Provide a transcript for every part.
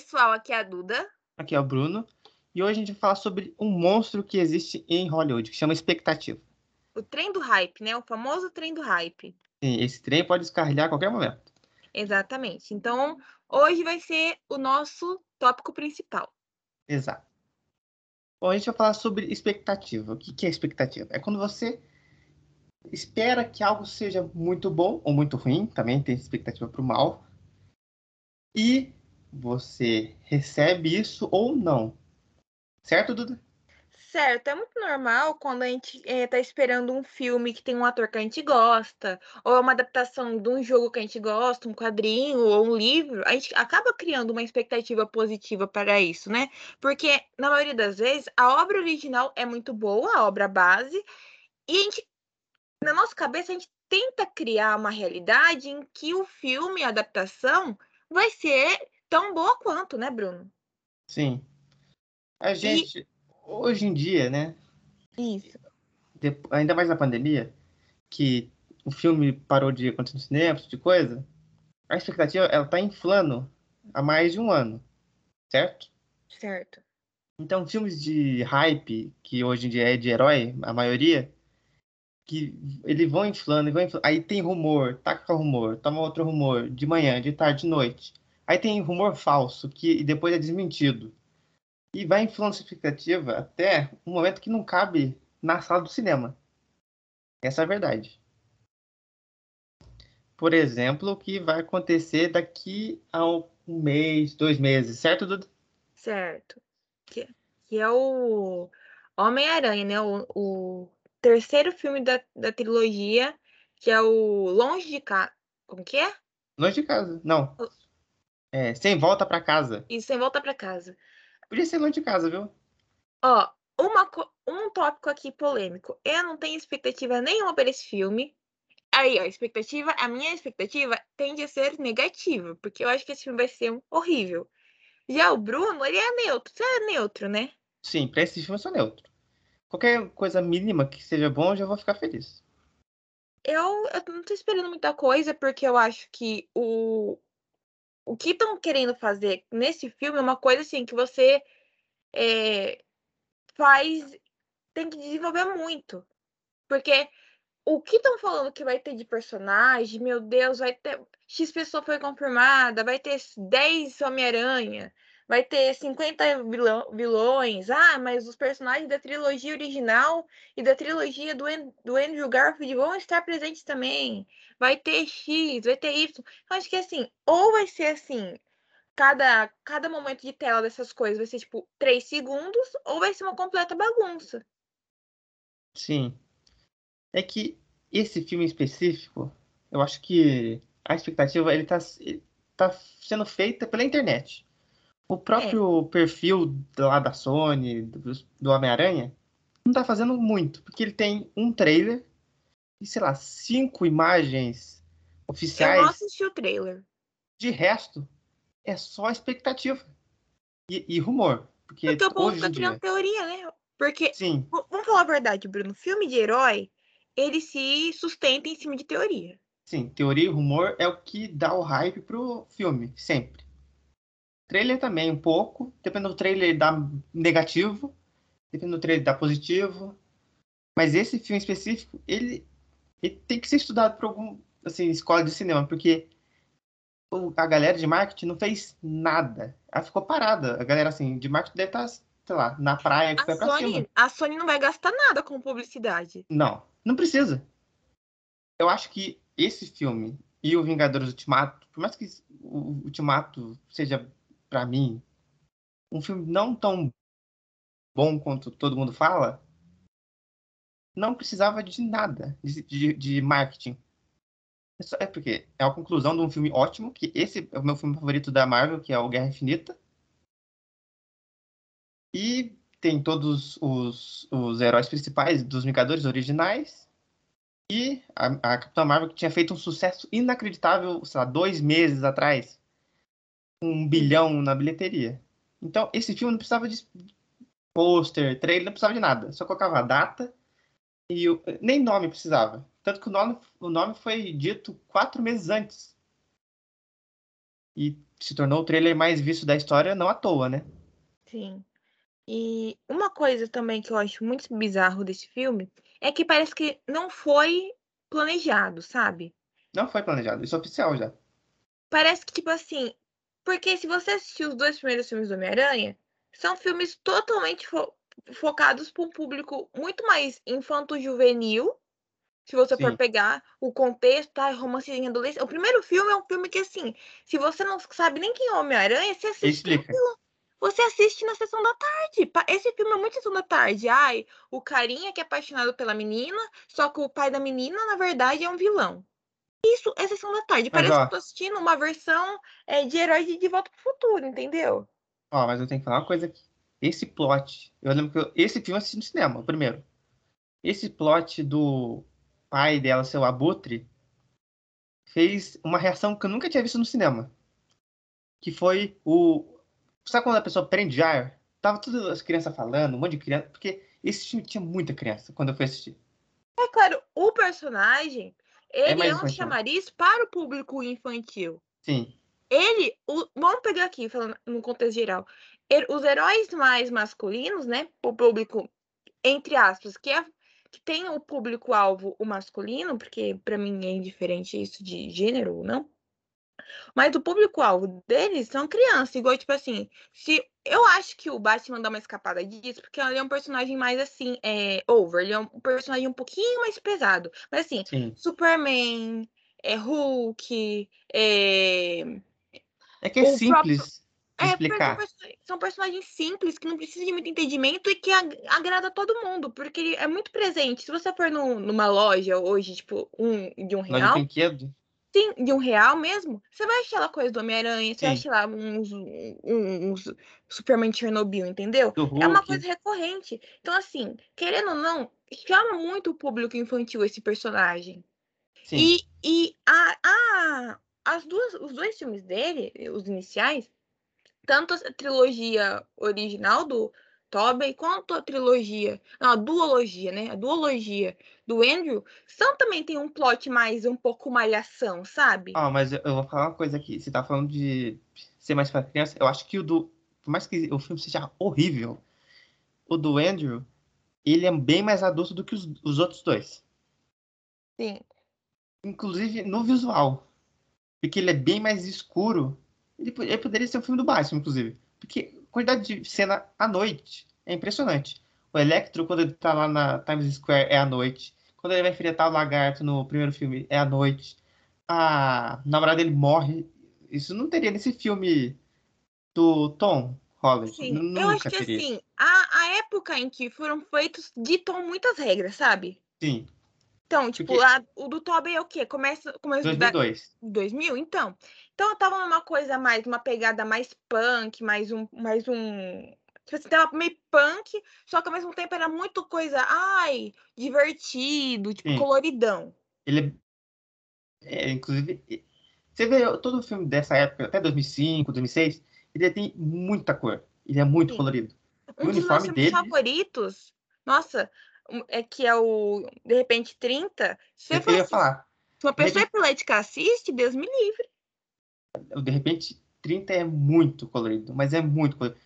pessoal, aqui é a Duda. Aqui é o Bruno. E hoje a gente vai falar sobre um monstro que existe em Hollywood, que chama expectativa. O trem do hype, né? O famoso trem do hype. Sim, esse trem pode descarrilhar a qualquer momento. Exatamente. Então, hoje vai ser o nosso tópico principal. Exato. Bom, a gente vai falar sobre expectativa. O que é expectativa? É quando você espera que algo seja muito bom ou muito ruim, também tem expectativa para o mal, e você recebe isso ou não. Certo, Duda? Certo, é muito normal quando a gente está eh, esperando um filme que tem um ator que a gente gosta, ou é uma adaptação de um jogo que a gente gosta, um quadrinho ou um livro, a gente acaba criando uma expectativa positiva para isso, né? Porque, na maioria das vezes, a obra original é muito boa, a obra base, e a gente, na nossa cabeça, a gente tenta criar uma realidade em que o filme, a adaptação, vai ser tão boa quanto, né, Bruno? Sim. A gente, e... hoje em dia, né? Isso. Ainda mais na pandemia, que o filme parou de acontecer no cinema, tipo de coisa, a expectativa ela tá inflando há mais de um ano, certo? Certo. Então, filmes de hype, que hoje em dia é de herói, a maioria, que eles vão inflando, vão inflando. Aí tem rumor, taca rumor, toma outro rumor, de manhã, de tarde, de noite. Aí tem rumor falso, que depois é desmentido. E vai inflando essa expectativa até um momento que não cabe na sala do cinema. Essa é a verdade. Por exemplo, o que vai acontecer daqui a um mês, dois meses, certo, Duda? Certo. Que, que é o Homem-Aranha, né? O, o, terceiro filme da, da trilogia, que é o Longe de Casa. Como que é? Longe de Casa, não. É, Sem Volta para Casa. Isso, Sem Volta para Casa. Podia ser longe de casa, viu? Ó, uma, um tópico aqui polêmico. Eu não tenho expectativa nenhuma para esse filme. Aí, ó, a expectativa, a minha expectativa tende a ser negativa, porque eu acho que esse filme vai ser horrível. Já o Bruno, ele é neutro. Você é neutro, né? Sim, pra esse filme eu sou neutro. Qualquer coisa mínima que seja bom, eu já vou ficar feliz. Eu, eu não tô esperando muita coisa, porque eu acho que o, o que estão querendo fazer nesse filme é uma coisa assim que você é, faz. tem que desenvolver muito. Porque o que estão falando que vai ter de personagem, meu Deus, vai ter. X pessoa foi confirmada, vai ter 10 Homem-Aranha, vai ter 50 vilões. Ah, mas os personagens da trilogia original e da trilogia do, do Andrew Garfield vão estar presentes também. Vai ter X, vai ter Y. Eu acho que assim, ou vai ser assim, cada, cada momento de tela dessas coisas vai ser tipo 3 segundos, ou vai ser uma completa bagunça. Sim. É que esse filme específico, eu acho que a expectativa ele tá, ele tá sendo feita pela internet. O próprio é. perfil lá da Sony, do, do Homem-Aranha, não tá fazendo muito, porque ele tem um trailer e, sei lá, cinco imagens oficiais. Eu não assisti o trailer. De resto, é só expectativa e, e rumor. Porque, porque o povo fica criando teoria, né? Porque, Sim. vamos falar a verdade, Bruno, filme de herói, ele se sustenta em cima de teoria. Sim, teoria e rumor é o que dá o hype pro filme, sempre. Trailer também, um pouco. Dependendo do trailer, dá negativo. Dependendo do trailer, dá positivo. Mas esse filme específico, ele, ele tem que ser estudado por algum, assim, escola de cinema, porque a galera de marketing não fez nada. Ela ficou parada. A galera, assim, de marketing deve estar, sei lá, na praia, que a foi pra Sony, cima. A Sony não vai gastar nada com publicidade. Não, não precisa. Eu acho que esse filme e o Vingadores Ultimato, por mais que o Ultimato seja para mim, um filme não tão bom quanto todo mundo fala, não precisava de nada de, de, de marketing. É, é, porque é a conclusão de um filme ótimo, que esse é o meu filme favorito da Marvel, que é o Guerra Infinita. E tem todos os, os heróis principais dos Vingadores originais. E a, a Capitã Marvel, que tinha feito um sucesso inacreditável, sei lá, dois meses atrás um bilhão na bilheteria. Então, esse filme não precisava de pôster, trailer, não precisava de nada. Só colocava a data e o... nem nome precisava. Tanto que o nome, o nome foi dito quatro meses antes. E se tornou o trailer mais visto da história, não à toa, né? Sim. E uma coisa também que eu acho muito bizarro desse filme é que parece que não foi planejado, sabe? Não foi planejado, isso é oficial já. Parece que, tipo assim. Porque se você assistir os dois primeiros filmes do Homem-Aranha, são filmes totalmente fo focados para um público muito mais infanto-juvenil. Se você Sim. for pegar o contexto, tá? Romancezinho adolescente. O primeiro filme é um filme que, assim, se você não sabe nem quem é o Homem-Aranha, você assiste. Explica. Você assiste na sessão da tarde. Esse filme é muito sessão da tarde. Ai, o carinha que é apaixonado pela menina, só que o pai da menina, na verdade, é um vilão. Isso é sessão da tarde. Parece ó, que eu tô assistindo uma versão é, de Heróis de, de Volta pro Futuro, entendeu? Ó, mas eu tenho que falar uma coisa aqui. Esse plot, eu lembro que eu, esse filme eu assisti no cinema, primeiro. Esse plot do pai dela ser o abutre fez uma reação que eu nunca tinha visto no cinema. Que foi o. Sabe quando a pessoa prende ar? Tava todas as crianças falando, um monte de criança. Porque esse filme tinha muita criança quando eu fui assistir. É claro, o personagem ele é, é um chamariz para o público infantil. Sim. Ele, o, vamos pegar aqui, falando no contexto geral. Ele, os heróis mais masculinos, né? O público, entre aspas, que, é, que tem o público-alvo o masculino, porque para mim é indiferente isso de gênero ou não. Mas o público-alvo deles são crianças, igual, tipo assim, se eu acho que o Batman dá uma escapada disso, porque ele é um personagem mais assim, é, over, ele é um personagem um pouquinho mais pesado. Mas assim, Sim. Superman, é Hulk, é. É que é simples. Próprio... É, explicar. São personagens simples que não precisam de muito entendimento e que agrada todo mundo, porque é muito presente. Se você for no, numa loja hoje, tipo, um de um real. Loja de Sim, de um real mesmo, você vai achar lá coisa do Homem-Aranha, você vai achar lá uns, uns, uns Superman Chernobyl, entendeu? É uma coisa recorrente. Então, assim, querendo ou não, chama muito o público infantil esse personagem. Sim. E, e a, a, as duas, os dois filmes dele, os iniciais, tanto a trilogia original do Tobey quanto a trilogia, não, a duologia, né? A duologia do Andrew, são também tem um plot mais um pouco malhação, sabe? Ah, mas eu vou falar uma coisa aqui. Você tá falando de ser mais para criança. Eu acho que o do, por mais que o filme seja horrível, o do Andrew, ele é bem mais adulto do que os, os outros dois. Sim. Inclusive no visual. Porque ele é bem mais escuro. Ele, ele poderia ser um filme do Batman, inclusive. Porque quantidade de cena à noite é impressionante. O Electro, quando ele tá lá na Times Square, é à noite. Quando ele vai enfrentar o lagarto no primeiro filme, é à noite. A namorada dele morre. Isso não teria nesse filme do Tom Holland. Sim, Nunca eu acho que teria. assim, a, a época em que foram feitos ditam muitas regras, sabe? Sim. Então, tipo, Porque... a, o do Tobey é o quê? Começa, começa 2002. Da, 2000? Então. Então, eu tava numa coisa mais, uma pegada mais punk, mais um, mais um... Tipo assim, tava meio punk, só que ao mesmo tempo era muito coisa, ai, divertido, tipo, Sim. coloridão. Ele é, é, inclusive, você vê todo o filme dessa época, até 2005, 2006, ele tem muita cor. Ele é muito Sim. colorido. Um o dos meus dele... favoritos, nossa, é que é o de repente 30. Se eu ia falar. Se uma pessoa repente... epilética assiste, Deus me livre. De repente 30 é muito colorido, mas é muito colorido.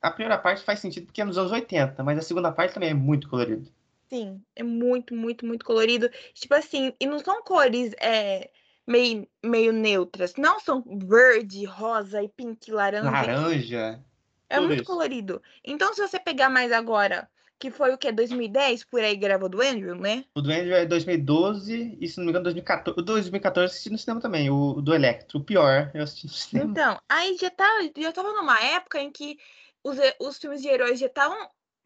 A primeira parte faz sentido porque é nos anos 80, mas a segunda parte também é muito colorido. Sim, é muito, muito, muito colorido. Tipo assim, e não são cores é, meio, meio neutras. Não são verde, rosa e pink, laranja. Laranja. É muito isso. colorido. Então, se você pegar mais agora que foi o que? 2010? Por aí gravou do Andrew, né? O do Andrew é 2012 e, se não me engano, 2014. O 2014 eu assisti no cinema também, o, o do Electro. O pior, eu assisti no cinema. Então, aí já, tá, já tava numa época em que os, os filmes de heróis já estavam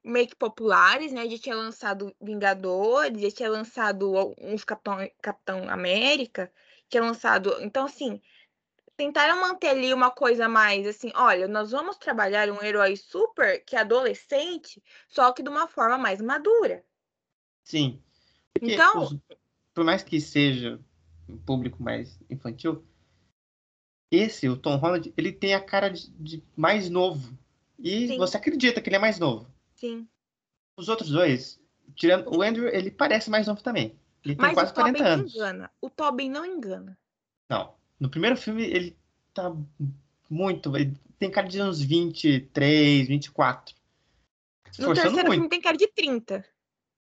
meio que populares, né? Já tinha lançado Vingadores, já tinha lançado uns Capitão, Capitão América, tinha lançado. Então, assim, tentaram manter ali uma coisa mais assim, olha, nós vamos trabalhar um herói super que é adolescente, só que de uma forma mais madura. Sim. Porque então, os, por mais que seja um público mais infantil, esse, o Tom Holland, ele tem a cara de, de mais novo. E Sim. você acredita que ele é mais novo. Sim. Os outros dois, tirando o Andrew, ele parece mais novo também. Ele tem Mas quase o 40 anos. Engana. O Tobin não engana. Não. No primeiro filme, ele tá muito. Ele tem cara de uns 23, 24. No terceiro muito. filme tem cara de 30.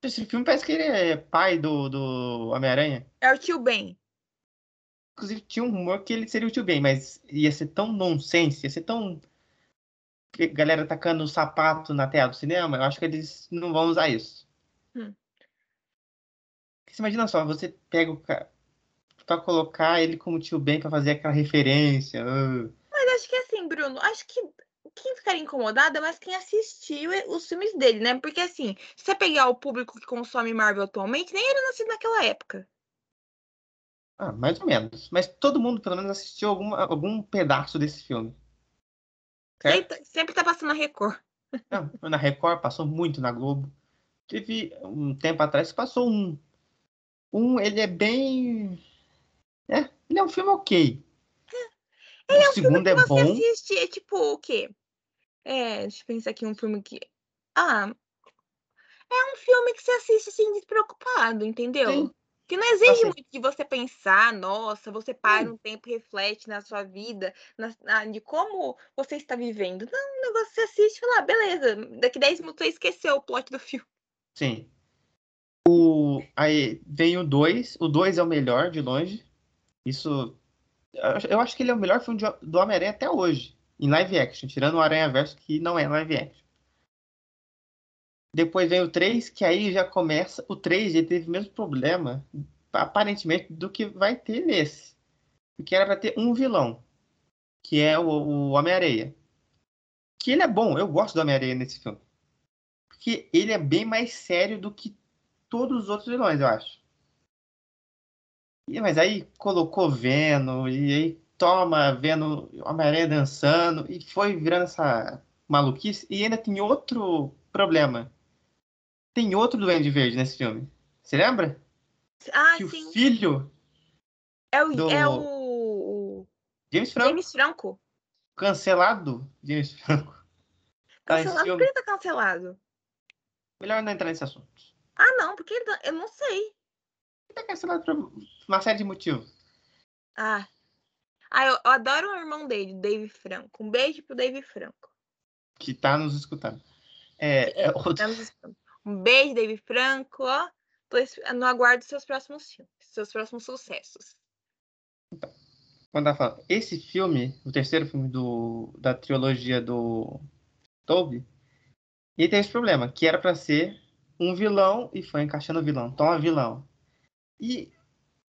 Esse filme parece que ele é pai do, do Homem-Aranha. É o tio Ben. Inclusive, tinha um rumor que ele seria o tio Ben, mas ia ser tão nonsense, ia ser tão. Galera tacando o sapato na tela do cinema, eu acho que eles não vão usar isso. Hum. Você imagina só, você pega o cara pra colocar ele como tio Ben pra fazer aquela referência. Uh. Mas acho que assim, Bruno, acho que quem ficaria incomodado é mais quem assistiu os filmes dele, né? Porque assim, se você pegar o público que consome Marvel atualmente, nem era nascido naquela época. Ah, mais ou menos. Mas todo mundo, pelo menos, assistiu alguma, algum pedaço desse filme. Sempre, sempre tá passando na Record. Não, na Record, passou muito na Globo. Teve um tempo atrás que passou um. Um, ele é bem. É, ele é um filme ok. É. Ele o é um segundo filme que é bom. assiste, é tipo o quê? É, deixa eu pensar aqui um filme que. Ah. É um filme que você assiste assim, despreocupado, entendeu? Sim. Que não exige assim, muito de você pensar, nossa, você para um tempo e reflete na sua vida, na, na, de como você está vivendo. Não, o negócio você assiste e fala, ah, beleza, daqui 10 minutos você esqueceu o plot do filme. Sim. O, aí vem o 2, o 2 é o melhor de longe. Isso. Eu acho que ele é o melhor filme do Homem-Aranha até hoje, em live action, tirando o Aranha Verso, que não é live action. Depois vem o 3, que aí já começa. O 3 ele teve o mesmo problema, aparentemente, do que vai ter nesse. Porque era para ter um vilão, que é o, o Homem-Areia. Que ele é bom, eu gosto do Homem-Areia nesse filme. Porque ele é bem mais sério do que todos os outros vilões, eu acho. E, mas aí colocou Venom, e aí toma vendo Homem-Aranha dançando, e foi virando essa maluquice. E ainda tem outro problema tem outro Duende Verde nesse filme. Você lembra? Ah, que sim. o filho. É o, do... é o... James Franco. James Franco. Cancelado, James Franco. Tá cancelado? Por que ele tá cancelado? Melhor não entrar nesse assunto. Ah, não, porque ele tá... eu não sei. Tá cancelado por uma série de motivos. Ah. Ah, eu, eu adoro o irmão dele, Dave Franco. Um beijo pro Dave Franco. Que tá nos escutando. É, é, outro... tá nos escutando. Um beijo, David Franco. Ó. Tô no aguardo seus próximos filmes, seus próximos sucessos. Então, quando ela fala, esse filme, o terceiro filme do, da trilogia do Toby, ele tem esse problema, que era para ser um vilão e foi encaixando o vilão. Toma vilão. E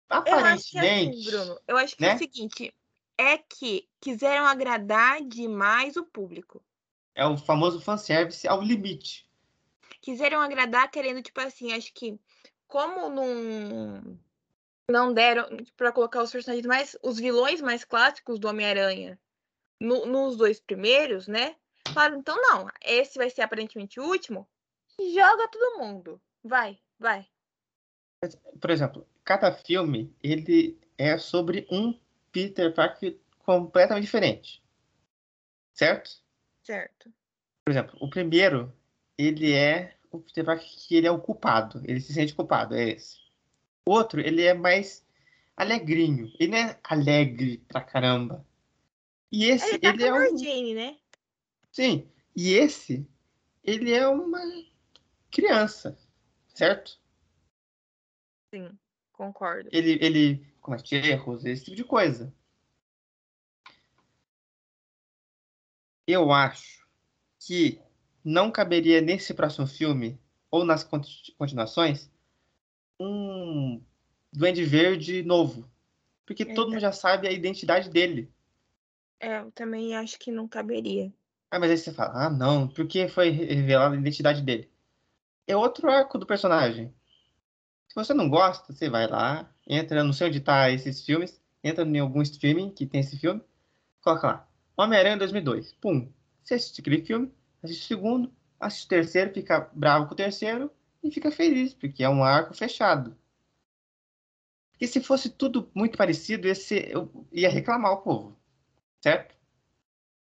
aparentemente. Eu acho que é assim, Bruno, eu acho que né? é o seguinte: é que quiseram agradar demais o público. É o famoso fanservice ao limite quiseram agradar querendo, tipo assim, acho que como não não deram para colocar os personagens mais os vilões mais clássicos do Homem-Aranha no, nos dois primeiros, né? Falaram, então não, esse vai ser aparentemente o último. Joga todo mundo. Vai, vai. Por exemplo, cada filme ele é sobre um Peter Parker completamente diferente. Certo? Certo. Por exemplo, o primeiro ele é o Peter Parker que ele é o culpado, ele se sente culpado, é esse. O outro, ele é mais alegrinho, ele é alegre pra caramba. E esse, ele, tá ele é um... Jane, né? Sim, e esse, ele é uma criança, certo? Sim, concordo. Ele, ele comete erros, esse tipo de coisa. Eu acho que não caberia nesse próximo filme, ou nas continuações, um Duende Verde novo. Porque é, todo mundo já sabe a identidade dele. É, eu também acho que não caberia. Ah, mas aí você fala, ah, não, porque foi revelada a identidade dele? É outro arco do personagem. Se você não gosta, você vai lá, entra, não sei onde tá esses filmes, entra em algum streaming que tem esse filme, coloca lá, Homem-Aranha 2002. Pum, você assiste aquele filme, assiste o segundo, assiste o terceiro, fica bravo com o terceiro e fica feliz, porque é um arco fechado. Porque se fosse tudo muito parecido, esse, eu ia reclamar o povo, certo?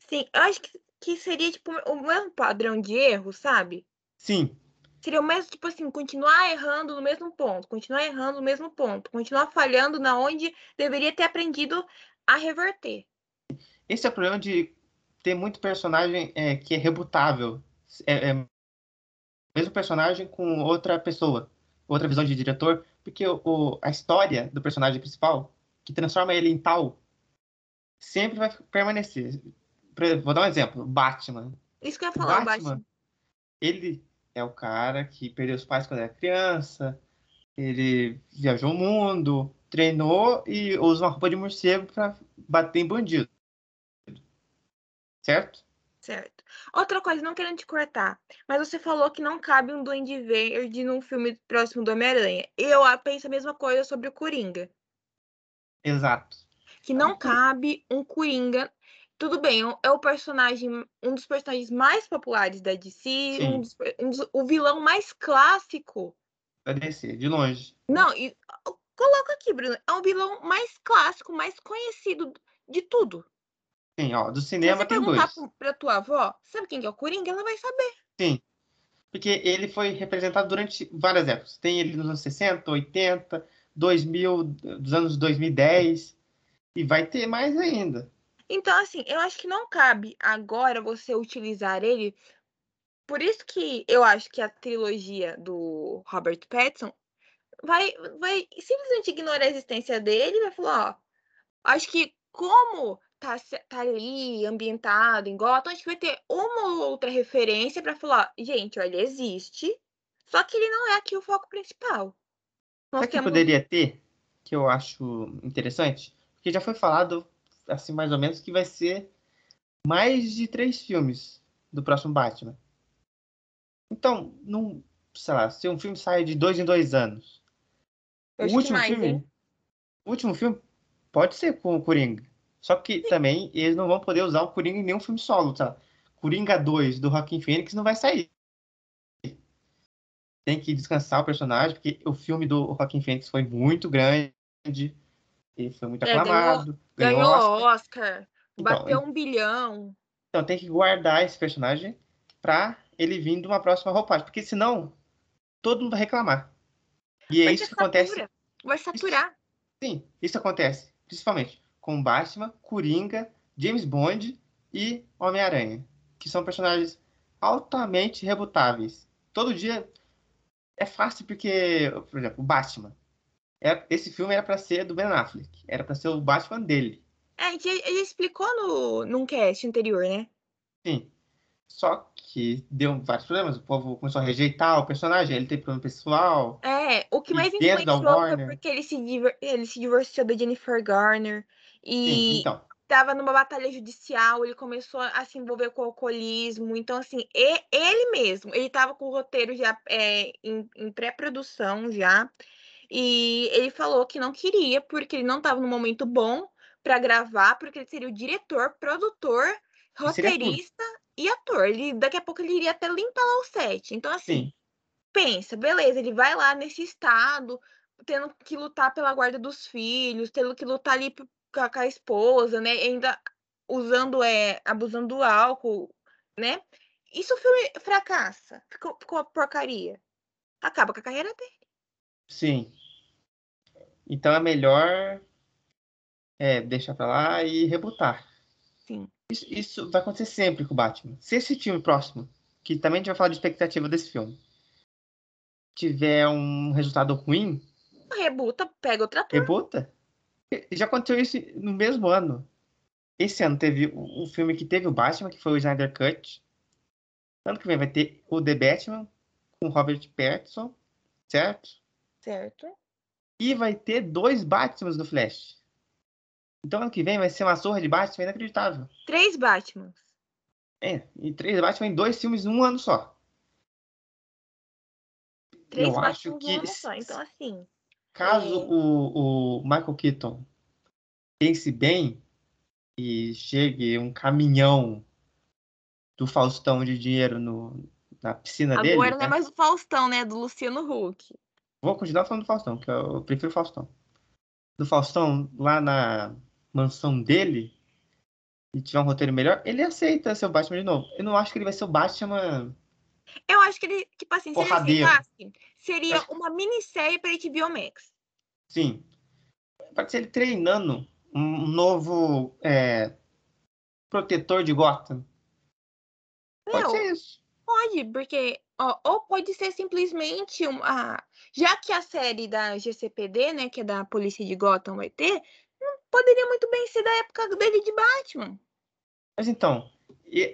Sim, eu acho que, que seria tipo o mesmo padrão de erro, sabe? Sim. Seria o mesmo, tipo assim, continuar errando no mesmo ponto, continuar errando no mesmo ponto, continuar falhando na onde deveria ter aprendido a reverter. esse é o problema de ter muito personagem é, que é rebutável. É, é mesmo personagem com outra pessoa, outra visão de diretor, porque o, o, a história do personagem principal, que transforma ele em tal, sempre vai permanecer. Vou dar um exemplo: Batman. Isso que eu ia falar, Batman. Batman. Ele é o cara que perdeu os pais quando era criança, ele viajou o mundo, treinou e usa uma roupa de morcego para bater em bandido. Certo? Certo. Outra coisa, não querendo te cortar, mas você falou que não cabe um Duende Verde num filme próximo do Homem-Aranha. Eu penso a mesma coisa sobre o Coringa. Exato. Que não cabe um Coringa. Tudo bem, é o personagem, um dos personagens mais populares da DC, um dos, um dos, o vilão mais clássico. Da DC, de longe. Não, e, coloca aqui, Bruno, é o vilão mais clássico, mais conhecido de tudo. Sim, ó, do cinema tem dois. Se você perguntar pra tua avó, sabe quem é o Coringa? Ela vai saber. Sim, porque ele foi representado durante várias épocas. Tem ele nos anos 60, 80, 2000, dos anos 2010, e vai ter mais ainda. Então, assim, eu acho que não cabe agora você utilizar ele. Por isso que eu acho que a trilogia do Robert Pattinson vai, vai simplesmente ignorar a existência dele e vai falar, ó, acho que como tá, tá ali ambientado em Gotham, a gente vai ter uma ou outra referência para falar, gente, olha, existe, só que ele não é aqui o foco principal. Nós Sabe temos... que poderia ter, que eu acho interessante? Porque já foi falado, assim, mais ou menos, que vai ser mais de três filmes do próximo Batman. Então, não, sei lá, se um filme sai de dois em dois anos. Eu o último mais, filme. Hein? O último filme pode ser com o Coringa. Só que também eles não vão poder usar o Coringa em nenhum filme solo, tá? Coringa 2 do Joaquim Fênix não vai sair. Tem que descansar o personagem, porque o filme do Joaquim Fênix foi muito grande. Ele foi muito é, aclamado. Ganhou, ganhou Oscar. Oscar então, bateu um bilhão. Então tem que guardar esse personagem pra ele vir de uma próxima roupagem. Porque senão, todo mundo vai reclamar. E é isso que acontece. Vai saturar. Sim, isso acontece. Principalmente com Batman, Coringa, James Bond e Homem-Aranha, que são personagens altamente rebutáveis. Todo dia é fácil porque, por exemplo, o Batman. É, esse filme era para ser do Ben Affleck, era para ser o Batman dele. É, a gente, explicou no, num cast anterior, né? Sim. Só que deu vários problemas. O povo começou a rejeitar o personagem, ele teve problema pessoal. É, o que mais influenciou foi porque ele se, ele se divorciou da Jennifer Garner. E então. tava numa batalha judicial, ele começou a se envolver com o alcoolismo. Então, assim, ele mesmo, ele tava com o roteiro já é, em, em pré-produção já. E ele falou que não queria, porque ele não estava no momento bom para gravar, porque ele seria o diretor, produtor, roteirista e ator. Ele, daqui a pouco ele iria até limpar lá o set. Então, assim, Sim. pensa, beleza, ele vai lá nesse estado, tendo que lutar pela guarda dos filhos, tendo que lutar ali com a esposa, né? Ainda usando, é, abusando do álcool, né? E se o filme fracassa, ficou, ficou uma porcaria, acaba com a carreira dele. Sim. Então é melhor é, deixar pra lá e rebutar. Sim. Isso, isso, vai acontecer sempre com o Batman. Se esse filme próximo, que também a gente vai falar de expectativa desse filme, tiver um resultado ruim. Rebuta, pega outra turma. Rebuta? Já aconteceu isso no mesmo ano. Esse ano teve o, filme que teve o Batman, que foi o Snyder Cut. Ano que vem vai ter o The Batman com Robert Pattinson, certo? Certo. E vai ter dois Batmans no Flash. Então ano que vem vai ser uma surra de Batman inacreditável. Três Batmans. É, e três Batman em dois filmes em um ano só. Três Eu Batmans acho que... um ano só, então assim. Caso é... o, o Michael Keaton pense bem e chegue um caminhão do Faustão de dinheiro no, na piscina Agora dele. Agora não é né? mais o Faustão, né? Do Luciano Huck. Vou continuar falando do Faustão, que eu prefiro o Faustão. Do Faustão lá na mansão dele e tiver um roteiro melhor, ele aceita ser o Batman de novo. Eu não acho que ele vai ser o Batman. Eu acho que ele, tipo assim, se ele aceitasse, seria acho... uma minissérie para HBO Max. Sim. Pode ser ele treinando um novo é, protetor de Gotham. Pode ser isso. Pode, porque. Ó, ou pode ser simplesmente uma. Já que a série da GCPD, né, que é da Polícia de Gotham, vai ter, não poderia muito bem ser da época dele de Batman. Mas então,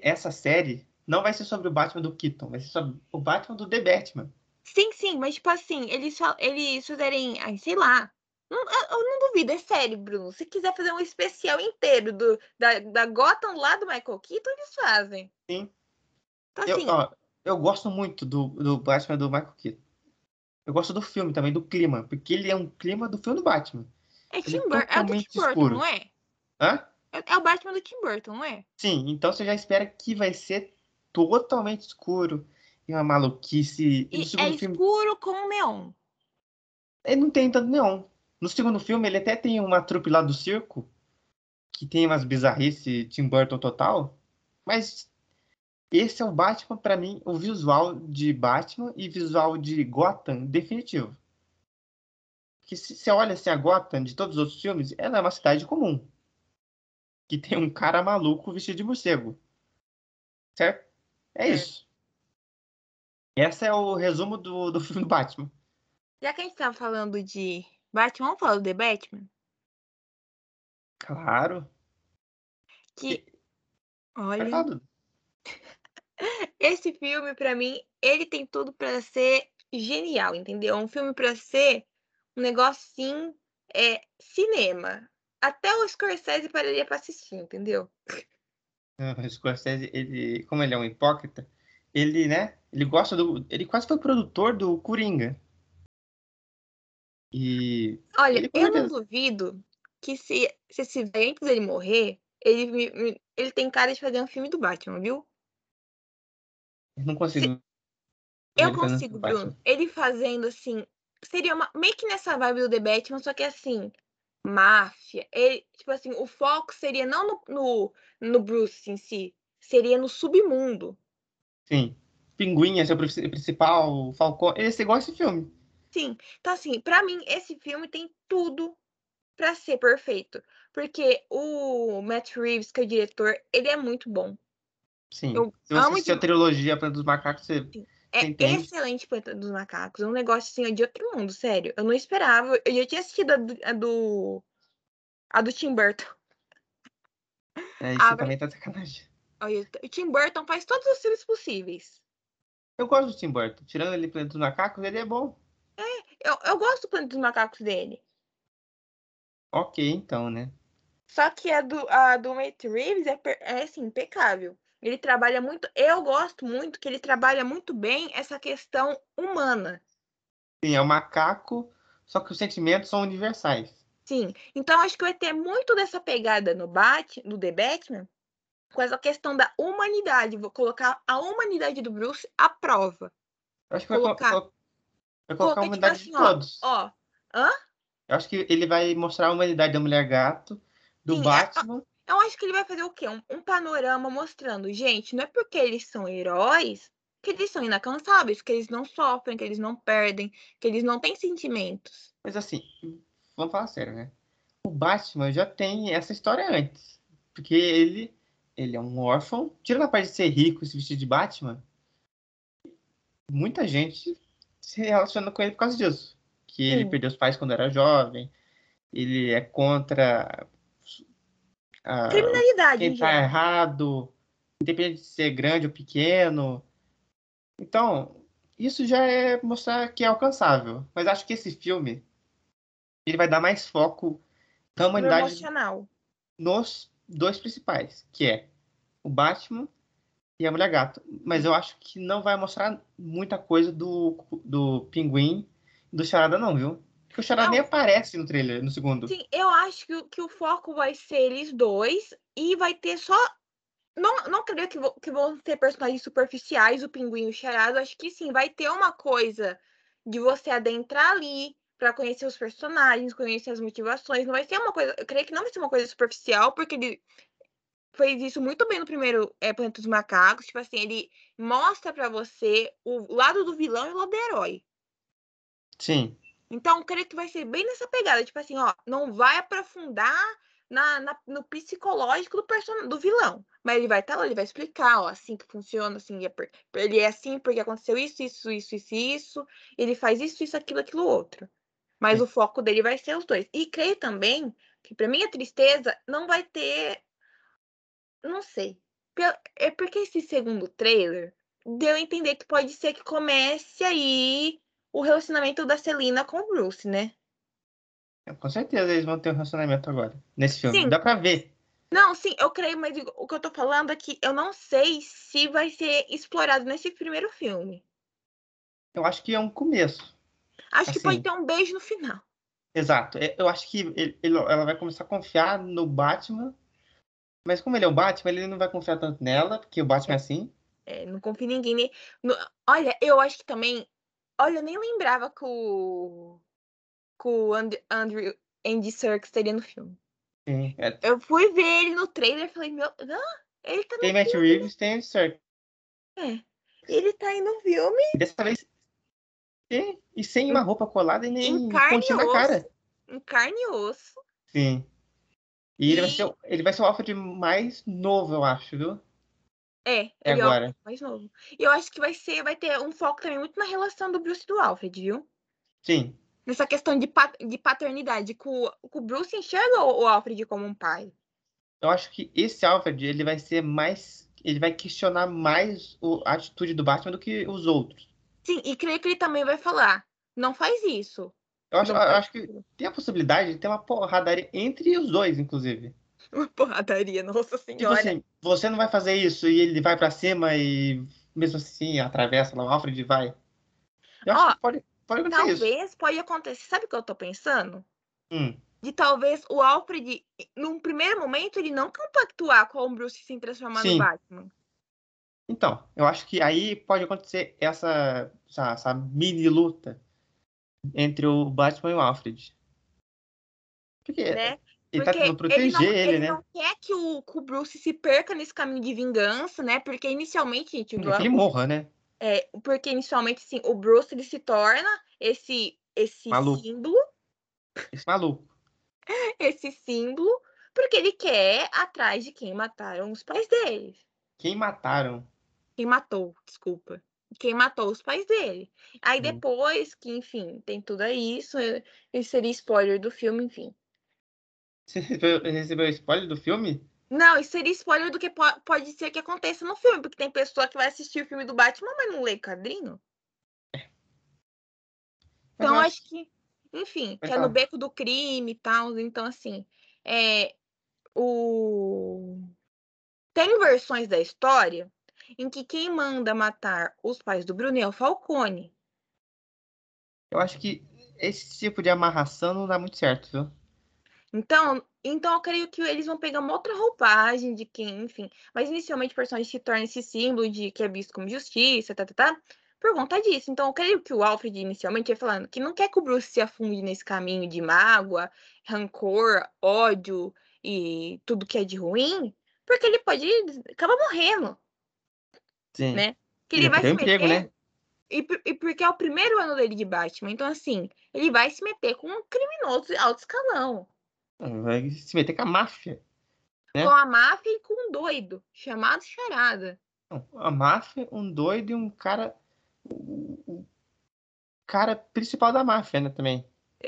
essa série não vai ser sobre o Batman do Keaton, vai ser sobre o Batman do The Batman. Sim, sim, mas tipo assim, eles, eles fizerem. Ai, sei lá. Não- eu, eu não duvido, é sério, Bruno. Se quiser fazer um especial inteiro do, da, da Gotham lá do Michael Keaton, eles fazem. Sim. Então, Eu, assim, ó, eu gosto muito do, do Batman do Michael Keaton. Eu gosto do filme também, do clima, porque ele é um clima do filme do Batman. é, é Tim Bur- é o do Tim Burton, escuro. não é? Hã? É, é o Batman do Tim Burton, não é? Sim, então você já espera que vai ser totalmente escuro e uma maluquice. E E é filme, escuro com neon. ele não tem tanto neon. No segundo filme, ele até tem uma trupe lá do circo, que tem umas bizarrices Tim Burton total, mas esse é o Batman, pra mim, o visual de Batman e visual de Gotham definitivo. Porque se você olha assim, a Gotham de todos os outros filmes, ela é uma cidade comum. Que tem um cara maluco vestido de morcego. Certo? É É. isso. Esse é o resumo do, do filme do Batman. Já que a gente tava falando de Batman, vamos falar do The Batman? Claro. Que, olha. Esse filme, pra mim, ele tem tudo pra ser genial, entendeu? É um filme pra ser um negocinho, é, cinema. Até o Scorsese pararia pra assistir, entendeu? O Scorsese, ele, como ele é um hipócrita, ele, né, ele gosta do, ele quase foi produtor do Coringa. E Olha, Ele eu não duvido que se, se esse antes dele morrer, ele, ele tem cara de fazer um filme do Batman, viu? Eu não consigo. ver Eu consigo. Bruno. Ele fazendo assim. Seria uma, meio que nessa vibe do The Batman, só que assim, máfia. Ele, tipo assim, o foco seria não no, no, no Bruce em si, seria no submundo. Sim. Pinguim é seu princi- principal, Falcão. Esse igual esse filme. Sim. Então, assim, pra mim, esse filme tem tudo pra ser perfeito. Porque o Matt Reeves, que é o diretor, ele é muito bom. Sim. Eu Se você amo assistir a de- trilogia Planeta dos Macacos, você É Entende? excelente Planeta dos Macacos. É um negócio assim, de outro mundo, sério. Eu não esperava. Eu já tinha assistido a do. A do, a do Tim Burton. é, isso Ah, também tá de sacanagem. Olha, O Tim Burton faz todos os filmes possíveis. Eu gosto do Tim Burton. Tirando ele Planeta dos Macacos, ele é bom. Eu, eu gosto do Planeta dos Macacos dele. Ok, então, né? Só que a do, a do Matt Reeves é, é assim, impecável. Ele trabalha muito. Eu gosto muito que ele trabalha muito bem essa questão humana. Sim, é um macaco, só que os sentimentos são universais. Sim. Então acho que vai ter muito dessa pegada no Bat, no The Batman, com essa questão da humanidade. Vou colocar a humanidade do Bruce à prova. Eu acho que vai colo- Colocar- colo- vai colocar a tipo humanidade assim, de ó, todos. Ó, Eu acho que ele vai mostrar a humanidade da Mulher Gato, do Sim, é- Batman. Eu acho que ele vai fazer o quê? Um, um panorama mostrando, gente, não é porque eles são heróis que eles são inalcançáveis, que eles não sofrem, que eles não perdem, que eles não têm sentimentos. Mas assim, vamos falar sério, né? O Batman já tem essa história antes. Porque ele, ele é um órfão. Tirando a parte de ser rico e se vestir de Batman, muita gente se relaciona com ele por causa disso. Que ele Sim. perdeu os pais quando era jovem. Ele é contra a, Criminalidade, em quem tá geral. errado, independente de ser grande ou pequeno. Então, isso já é mostrar que é alcançável. Mas acho que esse filme ele vai dar mais foco na humanidade emocional. nos dois principais, que é o Batman e a Mulher Gato. Mas eu acho que não vai mostrar muita coisa do, do Pinguim e do Charada, não, viu? Porque o Não. nem aparece no trailer, no segundo. Sim, eu acho que, o- que o foco vai ser eles dois e vai ter só. Não, não creio que, que vão ter personagens superficiais, o Pinguim e o Charada. Acho que sim, vai ter uma coisa de você adentrar ali pra conhecer os personagens, conhecer as motivações. Não vai ser uma coisa. Eu creio que não vai ser uma coisa superficial, porque ele fez isso muito bem no primeiro é, Planeta dos Macacos. Tipo assim, ele mostra pra você o lado do vilão e o lado do herói. Sim. Então, eu creio que vai ser bem nessa pegada, tipo assim, ó, não vai aprofundar na, na, no psicológico do person... do vilão. Mas ele vai estar tá lá, ele vai explicar, ó, assim que funciona, assim, é ele é assim porque aconteceu isso, isso, isso, isso, isso, ele faz isso, isso, aquilo, aquilo outro. Mas Sim. o foco dele vai ser os dois. E creio também que, para minha tristeza, não vai ter. Não sei. É porque esse segundo trailer deu a entender que pode ser que comece aí o relacionamento da Celina com o Bruce, né? Com certeza eles vão ter um relacionamento agora, nesse filme. Sim. Dá pra ver. Não, sim, eu creio, mas o que eu tô falando é que eu não sei se vai ser explorado nesse primeiro filme. Eu acho que é um começo. Acho assim, que pode ter um beijo no final. Exato. É, eu acho que ele, ele, ela vai começar a confiar no Batman. Mas como ele é o Batman, ele não vai confiar tanto nela, porque o Batman é assim. É, não confia em ninguém. No, olha, eu acho que também. Olha, eu nem lembrava que o. que o And, Andrew Andy Serkis estaria no filme. Sim, é... Eu fui ver ele no trailer e falei, meu. Ah, ele tá no tem filme. Matt Reeves, tem Andy Serkis. É. Ele tá aí no filme. Dessa vez e, e sem uma roupa colada e nem pontinho na cara. Em carne e osso. Sim. E, e, Ele, vai ser, ele vai ser o Alfred mais novo, eu acho, viu? É, é ele agora. é mais novo. E eu acho que vai ser, vai ter um foco também muito na relação do Bruce e do Alfred, viu? Sim. Nessa questão de, de paternidade, que o, o Bruce enxerga o Alfred como um pai. Eu acho que esse Alfred, ele vai ser mais. Ele vai questionar mais o, a atitude do Batman do que os outros. Sim, e creio que ele também vai falar: não faz isso. Eu acho, eu acho que tem a possibilidade de ter uma porradaria entre os dois, inclusive. Uma porradaria, nossa tipo senhora. Tipo assim, você não vai fazer isso e ele vai para cima e mesmo assim atravessa lá, o Alfred vai. Eu acho Ó, que pode, pode acontecer talvez isso. pode acontecer. Sabe o que eu tô pensando? Hum. De talvez o Alfred, num primeiro momento, ele não compactuar com o Bruce se transformar Sim. no Batman. Então, eu acho que aí pode acontecer essa, essa, essa, mini luta entre o Batman e o Alfred. Porque né? Ele tá Porque tá tentando proteger ele, não, ele, ele né? Não quer que o, que o, Bruce se perca nesse caminho de vingança, né? Porque inicialmente, gente, que ele morra, né? É, porque inicialmente, sim, o Bruce ele se torna esse, esse maluco. símbolo. Esse maluco. esse símbolo, porque ele quer atrás de quem mataram os pais dele. Quem mataram? Quem matou, desculpa. Quem matou os pais dele. Aí hum. depois, que, enfim, tem tudo isso, isso seria spoiler do filme, enfim. Você recebeu, spoiler do filme? Não, isso seria spoiler do que pode, ser que aconteça no filme, porque tem pessoa que vai assistir o filme do Batman, mas não lê o quadrinho. É. Então, acho... acho que, enfim, que é no beco do crime e tal. Então, assim, é, o... tem versões da história em que quem manda matar os pais do Bruno é o Falcone. Eu acho que esse tipo de amarração não dá muito certo, viu? Então, então eu creio que eles vão pegar uma outra roupagem de quem, enfim. Mas inicialmente o personagem se torna esse símbolo de que é visto como justiça, tá, tá, tá, por conta disso. Então eu creio que o Alfred inicialmente ia falando que não quer que o Bruce se afunde nesse caminho de mágoa, rancor, ódio e tudo que é de ruim, porque ele pode acabar morrendo. Sim. né? Que ele, ele vai se meter. Emprego, né? E, e, porque é o primeiro ano dele de Batman. Então, assim, ele vai se meter com um criminoso de alto escalão. Vai se meter com a máfia. Né? Com a máfia e com um doido, chamado Charada. a máfia, um doido e um cara. O cara principal da máfia, né, também.